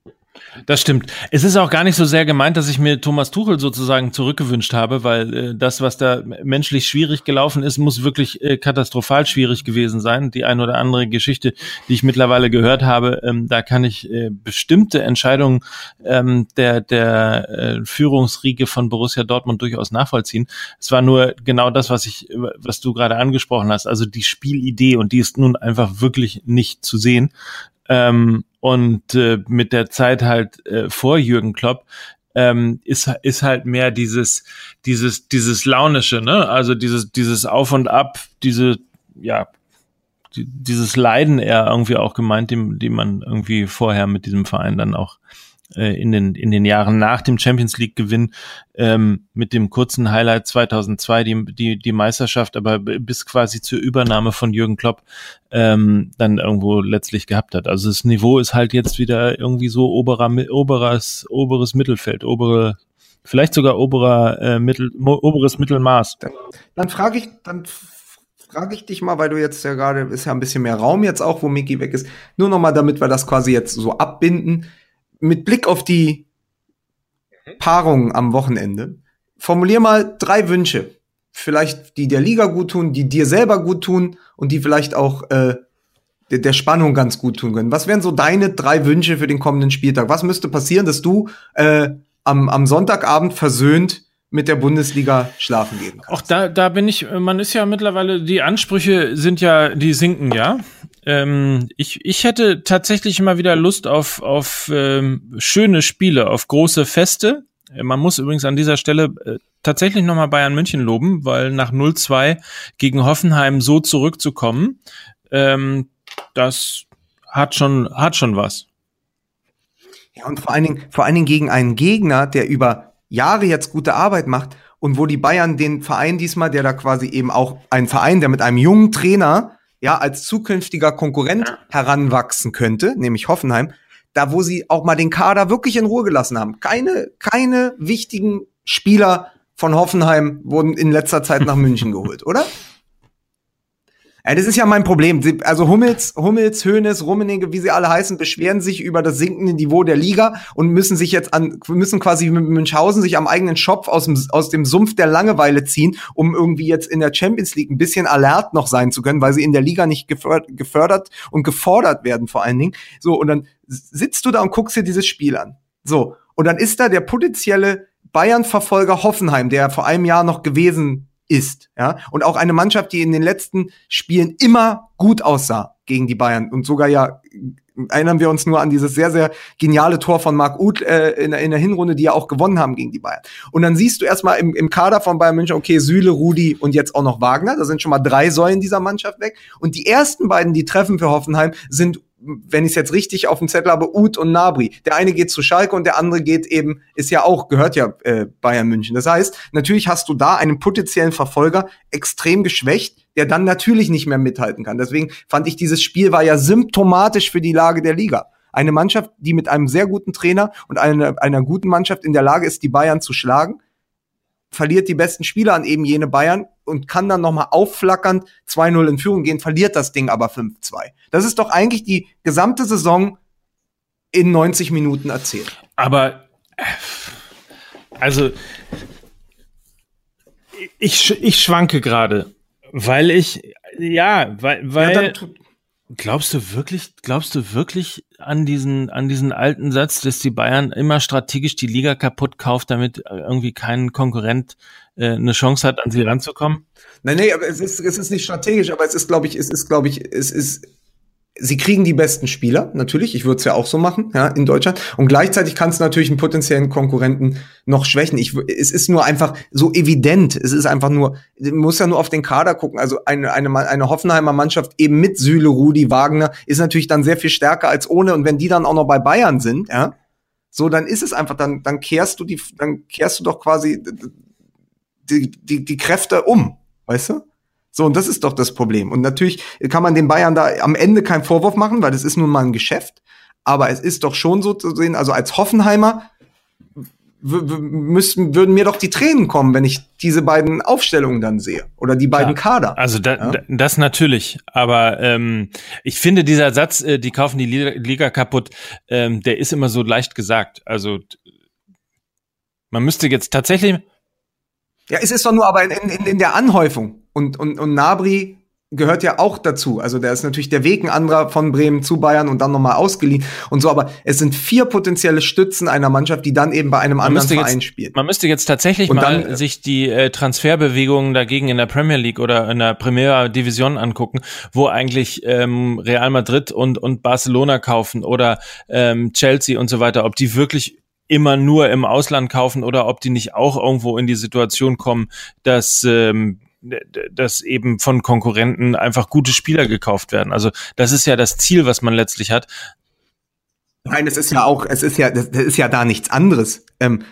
Das stimmt. Es ist auch gar nicht so sehr gemeint, dass ich mir Thomas Tuchel sozusagen zurückgewünscht habe, weil äh, das, was da menschlich schwierig gelaufen ist, muss wirklich äh, katastrophal schwierig gewesen sein. Die ein oder andere Geschichte, die ich mittlerweile gehört habe, ähm, da kann ich äh, bestimmte Entscheidungen ähm, der, der äh, Führungsriege von Borussia Dortmund durchaus nachvollziehen. Es war nur genau das, was ich, was du gerade angesprochen hast, also die Spielidee und die ist nun einfach wirklich nicht zu sehen. Ähm, und äh, mit der Zeit halt äh, vor Jürgen Klopp ähm, ist ist halt mehr dieses dieses dieses launische, ne? Also dieses dieses Auf und Ab, diese ja die, dieses Leiden eher irgendwie auch gemeint, dem, dem man irgendwie vorher mit diesem Verein dann auch äh, in, den, in den Jahren nach dem Champions League Gewinn ähm, mit dem kurzen Highlight 2002 die, die, die Meisterschaft, aber bis quasi zur Übernahme von Jürgen Klopp ähm, dann irgendwo letztlich gehabt hat. Also das Niveau ist halt jetzt wieder irgendwie so oberer, oberes, oberes Mittelfeld, obere vielleicht sogar oberer äh, Mittel, oberes Mittelmaß. Dann, dann frage ich, dann frage ich dich mal, weil du jetzt ja gerade ist ja ein bisschen mehr Raum jetzt auch, wo Miki weg ist. Nur noch mal, damit wir das quasi jetzt so abbinden mit Blick auf die Paarung am Wochenende, formulier mal drei Wünsche. Vielleicht die der Liga gut tun, die dir selber gut tun und die vielleicht auch äh, der, der Spannung ganz gut tun können. Was wären so deine drei Wünsche für den kommenden Spieltag? Was müsste passieren, dass du äh, am, am Sonntagabend versöhnt mit der Bundesliga schlafen gehen kannst? Auch da, da bin ich, man ist ja mittlerweile, die Ansprüche sind ja, die sinken ja. Ähm, ich, ich hätte tatsächlich immer wieder Lust auf, auf ähm, schöne Spiele, auf große Feste. Äh, man muss übrigens an dieser Stelle äh, tatsächlich nochmal Bayern München loben, weil nach 0-2 gegen Hoffenheim so zurückzukommen, ähm, das hat schon, hat schon was. Ja, und vor allen Dingen, vor allen Dingen gegen einen Gegner, der über Jahre jetzt gute Arbeit macht und wo die Bayern den Verein diesmal, der da quasi eben auch ein Verein, der mit einem jungen Trainer ja als zukünftiger Konkurrent heranwachsen könnte, nämlich Hoffenheim, da wo sie auch mal den Kader wirklich in Ruhe gelassen haben. Keine, keine wichtigen Spieler von Hoffenheim wurden in letzter Zeit nach München geholt, oder? Ja, das ist ja mein Problem. Also Hummels, Hummels, Hönes, Rummenigge, wie sie alle heißen, beschweren sich über das sinkende Niveau der Liga und müssen sich jetzt an, müssen quasi mit Münchhausen sich am eigenen Schopf aus dem, aus dem Sumpf der Langeweile ziehen, um irgendwie jetzt in der Champions League ein bisschen alert noch sein zu können, weil sie in der Liga nicht gefördert und gefordert werden vor allen Dingen. So, und dann sitzt du da und guckst dir dieses Spiel an. So, und dann ist da der potenzielle Bayern-Verfolger Hoffenheim, der vor einem Jahr noch gewesen ist. Ja? Und auch eine Mannschaft, die in den letzten Spielen immer gut aussah gegen die Bayern und sogar ja erinnern wir uns nur an dieses sehr, sehr geniale Tor von Marc Uth äh, in, in, der Hinrunde, die ja auch gewonnen haben gegen die Bayern. Und dann siehst du erstmal im, im Kader von Bayern München, okay, Süle, Rudi und jetzt auch noch Wagner. Da sind schon mal drei Säulen dieser Mannschaft weg. Und die ersten beiden, die treffen für Hoffenheim, sind wenn ich es jetzt richtig auf dem Zettel habe, Uth und Nabri. Der eine geht zu Schalke und der andere geht eben, ist ja auch, gehört ja äh, Bayern München. Das heißt, natürlich hast du da einen potenziellen Verfolger extrem geschwächt, der dann natürlich nicht mehr mithalten kann. Deswegen fand ich, dieses Spiel war ja symptomatisch für die Lage der Liga. Eine Mannschaft, die mit einem sehr guten Trainer und einer, einer guten Mannschaft in der Lage ist, die Bayern zu schlagen, verliert die besten Spieler an eben jene Bayern und kann dann nochmal aufflackernd 2-0 in Führung gehen, verliert das Ding aber 5-2. Das ist doch eigentlich die gesamte Saison in 90 Minuten erzählt. Aber, also, ich, ich schwanke gerade, weil ich, ja, weil, weil, ja, Glaubst du wirklich, glaubst du wirklich an diesen, an diesen alten Satz, dass die Bayern immer strategisch die Liga kaputt kauft, damit irgendwie kein Konkurrent äh, eine Chance hat, an sie ranzukommen? Nein, nein, aber es ist, es ist nicht strategisch, aber es ist, glaube ich, es ist, glaube ich, es ist sie kriegen die besten Spieler, natürlich, ich würde es ja auch so machen, ja, in Deutschland. Und gleichzeitig kannst du natürlich einen potenziellen Konkurrenten noch schwächen. Ich, es ist nur einfach so evident. Es ist einfach nur, du musst ja nur auf den Kader gucken. Also eine, eine, eine Hoffenheimer Mannschaft eben mit Süle, Rudi, Wagner ist natürlich dann sehr viel stärker als ohne. Und wenn die dann auch noch bei Bayern sind, ja, so, dann ist es einfach, dann, dann kehrst du die, dann kehrst du doch quasi die, die, die Kräfte um, weißt du? So, und das ist doch das Problem. Und natürlich kann man den Bayern da am Ende keinen Vorwurf machen, weil das ist nun mal ein Geschäft. Aber es ist doch schon so zu sehen, also als Hoffenheimer müssten, würden mir doch die Tränen kommen, wenn ich diese beiden Aufstellungen dann sehe oder die beiden ja, Kader. Also da, ja? das natürlich, aber ähm, ich finde dieser Satz, äh, die kaufen die Liga, kaputt, ähm, der ist immer so leicht gesagt. Also man müsste jetzt tatsächlich ja, es ist doch nur aber in, in, in der Anhäufung. Und, und, und Nabri gehört ja auch dazu. Also der ist natürlich der Weg ein anderer von Bremen zu Bayern und dann nochmal ausgeliehen und so. Aber es sind vier potenzielle Stützen einer Mannschaft, die dann eben bei einem man anderen Verein jetzt, spielt. Man müsste jetzt tatsächlich und mal dann, sich die äh, Transferbewegungen dagegen in der Premier League oder in der Primera Division angucken, wo eigentlich ähm, Real Madrid und, und Barcelona kaufen oder ähm, Chelsea und so weiter, ob die wirklich immer nur im Ausland kaufen oder ob die nicht auch irgendwo in die Situation kommen, dass ähm, dass eben von Konkurrenten einfach gute Spieler gekauft werden. Also das ist ja das Ziel, was man letztlich hat. Nein, es ist ja auch, es ist ja, das ist ja da nichts anderes. Ähm,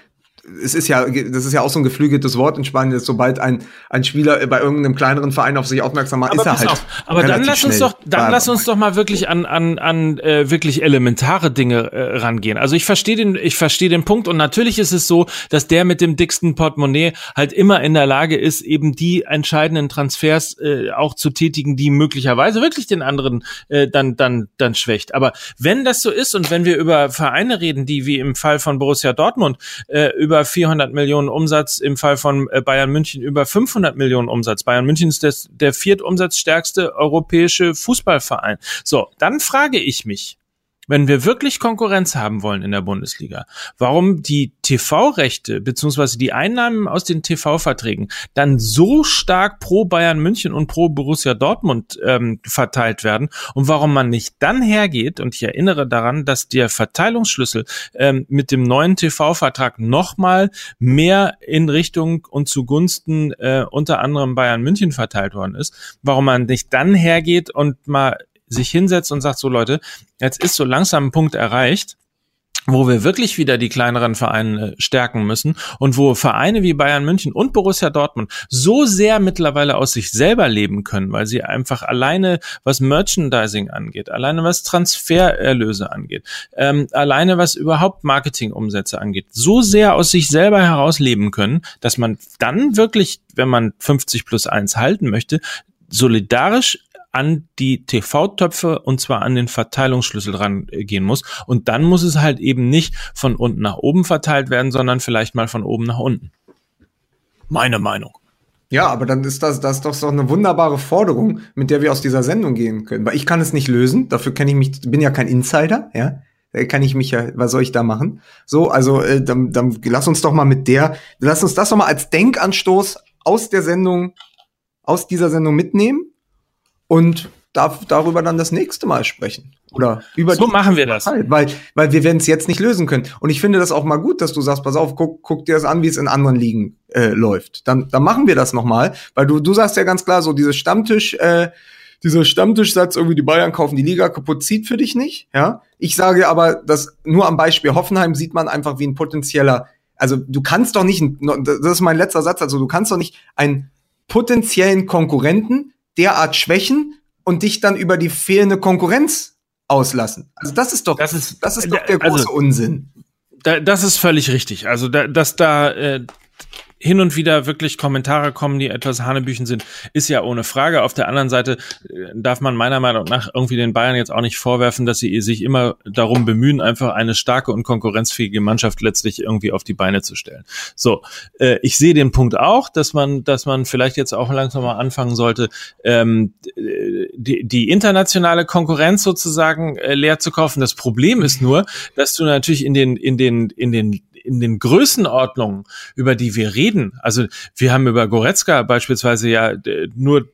es ist ja, das ist ja auch so ein geflügeltes Wort in Spanien, dass sobald ein, ein Spieler bei irgendeinem kleineren Verein auf sich aufmerksam macht, aber ist er halt. Auf. Aber dann lass uns doch, dann lass uns doch mal wirklich an, an, an äh, wirklich elementare Dinge äh, rangehen. Also ich verstehe den, ich verstehe den Punkt und natürlich ist es so, dass der mit dem dicksten Portemonnaie halt immer in der Lage ist, eben die entscheidenden Transfers äh, auch zu tätigen, die möglicherweise wirklich den anderen äh, dann, dann, dann schwächt. Aber wenn das so ist und wenn wir über Vereine reden, die wie im Fall von Borussia Dortmund äh, über über 400 Millionen Umsatz, im Fall von äh, Bayern München über 500 Millionen Umsatz. Bayern München ist das, der viertumsatzstärkste europäische Fußballverein. So, dann frage ich mich, wenn wir wirklich Konkurrenz haben wollen in der Bundesliga, warum die TV-Rechte beziehungsweise die Einnahmen aus den TV-Verträgen dann so stark pro Bayern München und pro Borussia Dortmund ähm, verteilt werden und warum man nicht dann hergeht, und ich erinnere daran, dass der Verteilungsschlüssel ähm, mit dem neuen TV-Vertrag nochmal mehr in Richtung und zugunsten äh, unter anderem Bayern München verteilt worden ist, warum man nicht dann hergeht und mal sich hinsetzt und sagt, so Leute, jetzt ist so langsam ein Punkt erreicht, wo wir wirklich wieder die kleineren Vereine stärken müssen und wo Vereine wie Bayern München und Borussia Dortmund so sehr mittlerweile aus sich selber leben können, weil sie einfach alleine was Merchandising angeht, alleine was Transfererlöse angeht, ähm, alleine was überhaupt Marketingumsätze angeht, so sehr aus sich selber heraus leben können, dass man dann wirklich, wenn man 50 plus 1 halten möchte, solidarisch an die TV-Töpfe und zwar an den Verteilungsschlüssel rangehen muss. Und dann muss es halt eben nicht von unten nach oben verteilt werden, sondern vielleicht mal von oben nach unten. Meine Meinung. Ja, aber dann ist das, das doch so eine wunderbare Forderung, mit der wir aus dieser Sendung gehen können. Weil ich kann es nicht lösen, dafür kenne ich mich, bin ja kein Insider, ja. Kann ich mich ja, was soll ich da machen? So, also äh, dann, dann lass uns doch mal mit der, lass uns das doch mal als Denkanstoß aus der Sendung, aus dieser Sendung mitnehmen und darf darüber dann das nächste Mal sprechen. Oder über so machen wir das. Zeit, weil, weil wir werden es jetzt nicht lösen können. Und ich finde das auch mal gut, dass du sagst, pass auf, guck, guck dir das an, wie es in anderen Ligen äh, läuft. Dann, dann machen wir das nochmal, weil du, du sagst ja ganz klar, so dieses Stammtisch, äh, dieser Stammtischsatz, irgendwie die Bayern kaufen die Liga kaputt, zieht für dich nicht. Ja, ich sage aber, dass nur am Beispiel Hoffenheim sieht man einfach wie ein potenzieller. Also du kannst doch nicht, das ist mein letzter Satz, also du kannst doch nicht einen potenziellen Konkurrenten derart schwächen und dich dann über die fehlende Konkurrenz auslassen. Also das ist doch, das ist, das ist doch der also große also, Unsinn. Da, das ist völlig richtig. Also da, dass da äh, hin und wieder wirklich Kommentare kommen, die etwas Hanebüchen sind, ist ja ohne Frage. Auf der anderen Seite äh, darf man meiner Meinung nach irgendwie den Bayern jetzt auch nicht vorwerfen, dass sie sich immer darum bemühen, einfach eine starke und konkurrenzfähige Mannschaft letztlich irgendwie auf die Beine zu stellen. So, äh, ich sehe den Punkt auch, dass man, dass man vielleicht jetzt auch langsam mal anfangen sollte, ähm, die, die internationale Konkurrenz sozusagen äh, leer zu kaufen. Das Problem ist nur, dass du natürlich in den, in den, in den in den Größenordnungen, über die wir reden, also wir haben über Goretzka beispielsweise ja nur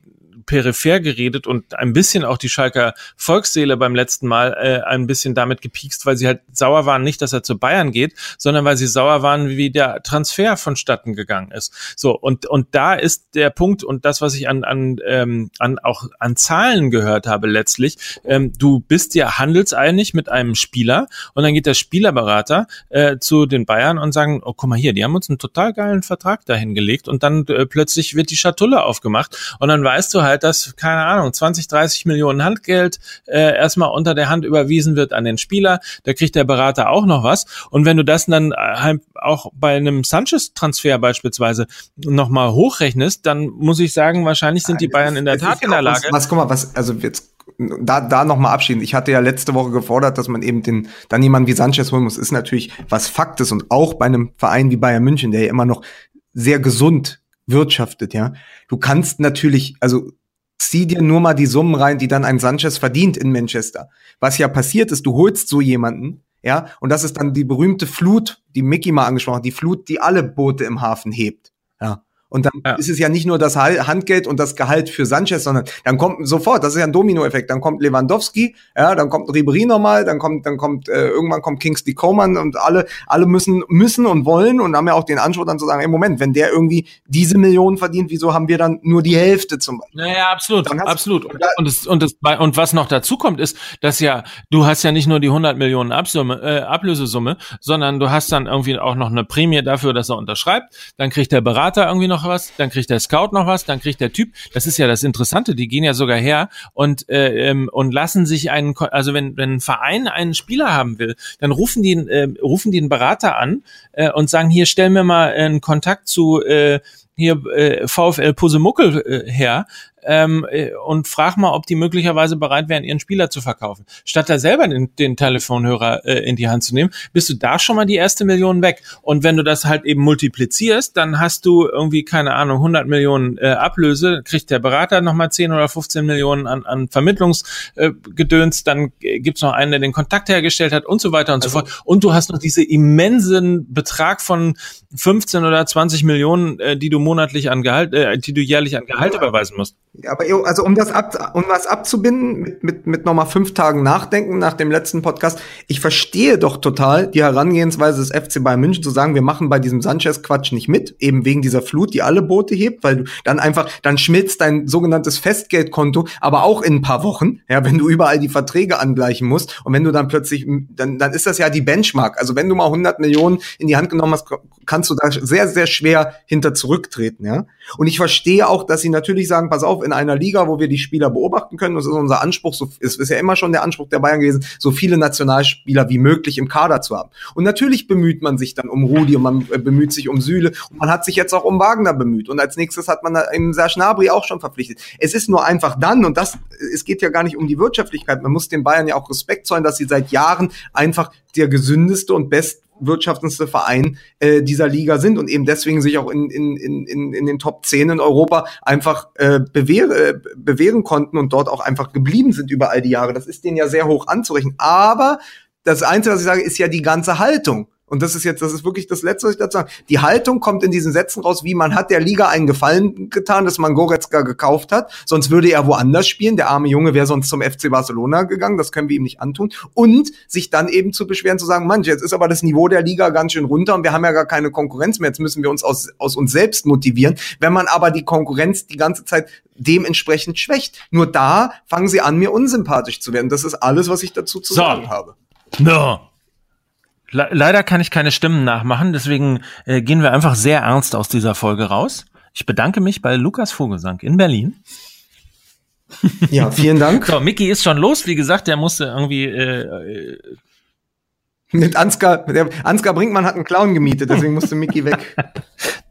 peripher geredet und ein bisschen auch die Schalker Volksseele beim letzten Mal äh, ein bisschen damit gepiekst, weil sie halt sauer waren, nicht, dass er zu Bayern geht, sondern weil sie sauer waren, wie der Transfer vonstatten gegangen ist. So, und, und da ist der Punkt und das, was ich an, an, ähm, an auch an Zahlen gehört habe letztlich, ähm, du bist ja handelseinig mit einem Spieler und dann geht der Spielerberater äh, zu den Bayern und sagen, oh, guck mal hier, die haben uns einen total geilen Vertrag dahin gelegt und dann äh, plötzlich wird die Schatulle aufgemacht und dann weißt du halt, halt, dass, keine Ahnung, 20, 30 Millionen Handgeld äh, erstmal unter der Hand überwiesen wird an den Spieler. Da kriegt der Berater auch noch was. Und wenn du das dann äh, halt auch bei einem Sanchez-Transfer beispielsweise nochmal hochrechnest, dann muss ich sagen, wahrscheinlich sind die Bayern in der Tat in der Lage. Was, guck mal, was, also jetzt da, da nochmal abschieden. Ich hatte ja letzte Woche gefordert, dass man eben den, dann jemanden wie Sanchez holen muss. Ist natürlich was Fakt ist und auch bei einem Verein wie Bayern München, der ja immer noch sehr gesund wirtschaftet, ja. Du kannst natürlich, also zieh dir nur mal die Summen rein, die dann ein Sanchez verdient in Manchester. Was ja passiert ist, du holst so jemanden, ja, und das ist dann die berühmte Flut, die Mickey mal angesprochen hat, die Flut, die alle Boote im Hafen hebt. Und dann ja. ist es ja nicht nur das Handgeld und das Gehalt für Sanchez, sondern dann kommt sofort, das ist ja ein Dominoeffekt, dann kommt Lewandowski, ja, dann kommt Ribery nochmal, dann kommt, dann kommt, äh, irgendwann kommt Kingsley Coman und alle, alle müssen, müssen und wollen und haben ja auch den Anspruch dann zu sagen, im Moment, wenn der irgendwie diese Millionen verdient, wieso haben wir dann nur die Hälfte zum Beispiel? Naja, absolut, absolut. Und, und, das, und, das, und was noch dazu kommt, ist, dass ja, du hast ja nicht nur die 100 Millionen Absumme, äh, Ablösesumme, sondern du hast dann irgendwie auch noch eine Prämie dafür, dass er unterschreibt, dann kriegt der Berater irgendwie noch was, dann kriegt der Scout noch was, dann kriegt der Typ, das ist ja das Interessante, die gehen ja sogar her und, äh, ähm, und lassen sich einen, also wenn, wenn ein Verein einen Spieler haben will, dann rufen die, äh, rufen die einen Berater an äh, und sagen, hier stellen wir mal einen Kontakt zu äh, hier äh, VfL Pusemuckel äh, her, ähm, äh, und frag mal, ob die möglicherweise bereit wären, ihren Spieler zu verkaufen. Statt da selber den, den Telefonhörer äh, in die Hand zu nehmen, bist du da schon mal die erste Million weg. Und wenn du das halt eben multiplizierst, dann hast du irgendwie, keine Ahnung, 100 Millionen äh, Ablöse, kriegt der Berater nochmal 10 oder 15 Millionen an, an Vermittlungsgedöns, äh, dann gibt's noch einen, der den Kontakt hergestellt hat und so weiter und also, so fort. Und du hast noch diese immensen Betrag von 15 oder 20 Millionen, äh, die du monatlich an Gehalt, äh, die du jährlich an Gehalt überweisen musst. Ja, aber also um das ab, um was abzubinden, mit, mit, mit nochmal fünf Tagen Nachdenken nach dem letzten Podcast, ich verstehe doch total die Herangehensweise des FC Bayern München zu sagen, wir machen bei diesem Sanchez-Quatsch nicht mit, eben wegen dieser Flut, die alle Boote hebt, weil du dann einfach, dann schmilzt dein sogenanntes Festgeldkonto, aber auch in ein paar Wochen, ja, wenn du überall die Verträge angleichen musst und wenn du dann plötzlich, dann, dann ist das ja die Benchmark. Also wenn du mal 100 Millionen in die Hand genommen hast, kannst du da sehr, sehr schwer hinter zurücktreten, ja. Und ich verstehe auch, dass sie natürlich sagen, pass auf, in einer Liga, wo wir die Spieler beobachten können. Das ist unser Anspruch, so, ist, ist ja immer schon der Anspruch der Bayern gewesen, so viele Nationalspieler wie möglich im Kader zu haben. Und natürlich bemüht man sich dann um Rudi und man äh, bemüht sich um Süle und man hat sich jetzt auch um Wagner bemüht. Und als nächstes hat man im Serge Gnabry auch schon verpflichtet. Es ist nur einfach dann, und das, es geht ja gar nicht um die Wirtschaftlichkeit, man muss den Bayern ja auch Respekt zollen, dass sie seit Jahren einfach der gesündeste und best wirtschaftendste Verein äh, dieser Liga sind und eben deswegen sich auch in, in, in, in den Top 10 in Europa einfach äh, bewähr, äh, bewähren konnten und dort auch einfach geblieben sind über all die Jahre. Das ist denen ja sehr hoch anzurechnen. Aber das Einzige, was ich sage, ist ja die ganze Haltung. Und das ist jetzt, das ist wirklich das Letzte, was ich dazu sage. Die Haltung kommt in diesen Sätzen raus, wie man hat der Liga einen Gefallen getan, dass man Goretzka gekauft hat. Sonst würde er woanders spielen. Der arme Junge wäre sonst zum FC Barcelona gegangen. Das können wir ihm nicht antun. Und sich dann eben zu beschweren, zu sagen, manch, jetzt ist aber das Niveau der Liga ganz schön runter und wir haben ja gar keine Konkurrenz mehr. Jetzt müssen wir uns aus, aus uns selbst motivieren. Wenn man aber die Konkurrenz die ganze Zeit dementsprechend schwächt. Nur da fangen sie an, mir unsympathisch zu werden. Das ist alles, was ich dazu zu so. sagen habe. No. Le leider kann ich keine Stimmen nachmachen, deswegen äh, gehen wir einfach sehr ernst aus dieser Folge raus. Ich bedanke mich bei Lukas Vogelsang in Berlin. Ja, vielen Dank. so, Mickey ist schon los. Wie gesagt, der musste irgendwie äh, äh mit Ansgar, der, Ansgar Brinkmann hat einen Clown gemietet, deswegen musste Mickey weg.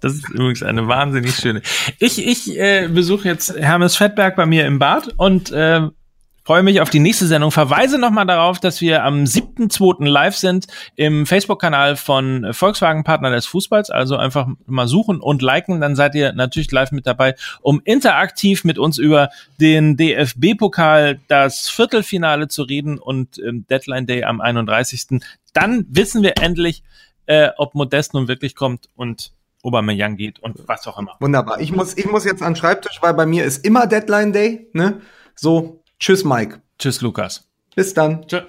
Das ist übrigens eine wahnsinnig schöne. Ich, ich äh, besuche jetzt Hermes Fettberg bei mir im Bad und äh, Freue mich auf die nächste Sendung. Verweise nochmal darauf, dass wir am 7.2. live sind im Facebook-Kanal von Volkswagen Partner des Fußballs. Also einfach mal suchen und liken, dann seid ihr natürlich live mit dabei, um interaktiv mit uns über den DFB-Pokal, das Viertelfinale zu reden und ähm, Deadline Day am 31. Dann wissen wir endlich, äh, ob Modest nun wirklich kommt und Aubameyang geht und was auch immer. Wunderbar. Ich muss, ich muss jetzt an den Schreibtisch, weil bei mir ist immer Deadline Day. Ne? So, Tschüss, Mike. Tschüss, Lukas. Bis dann. Tschüss.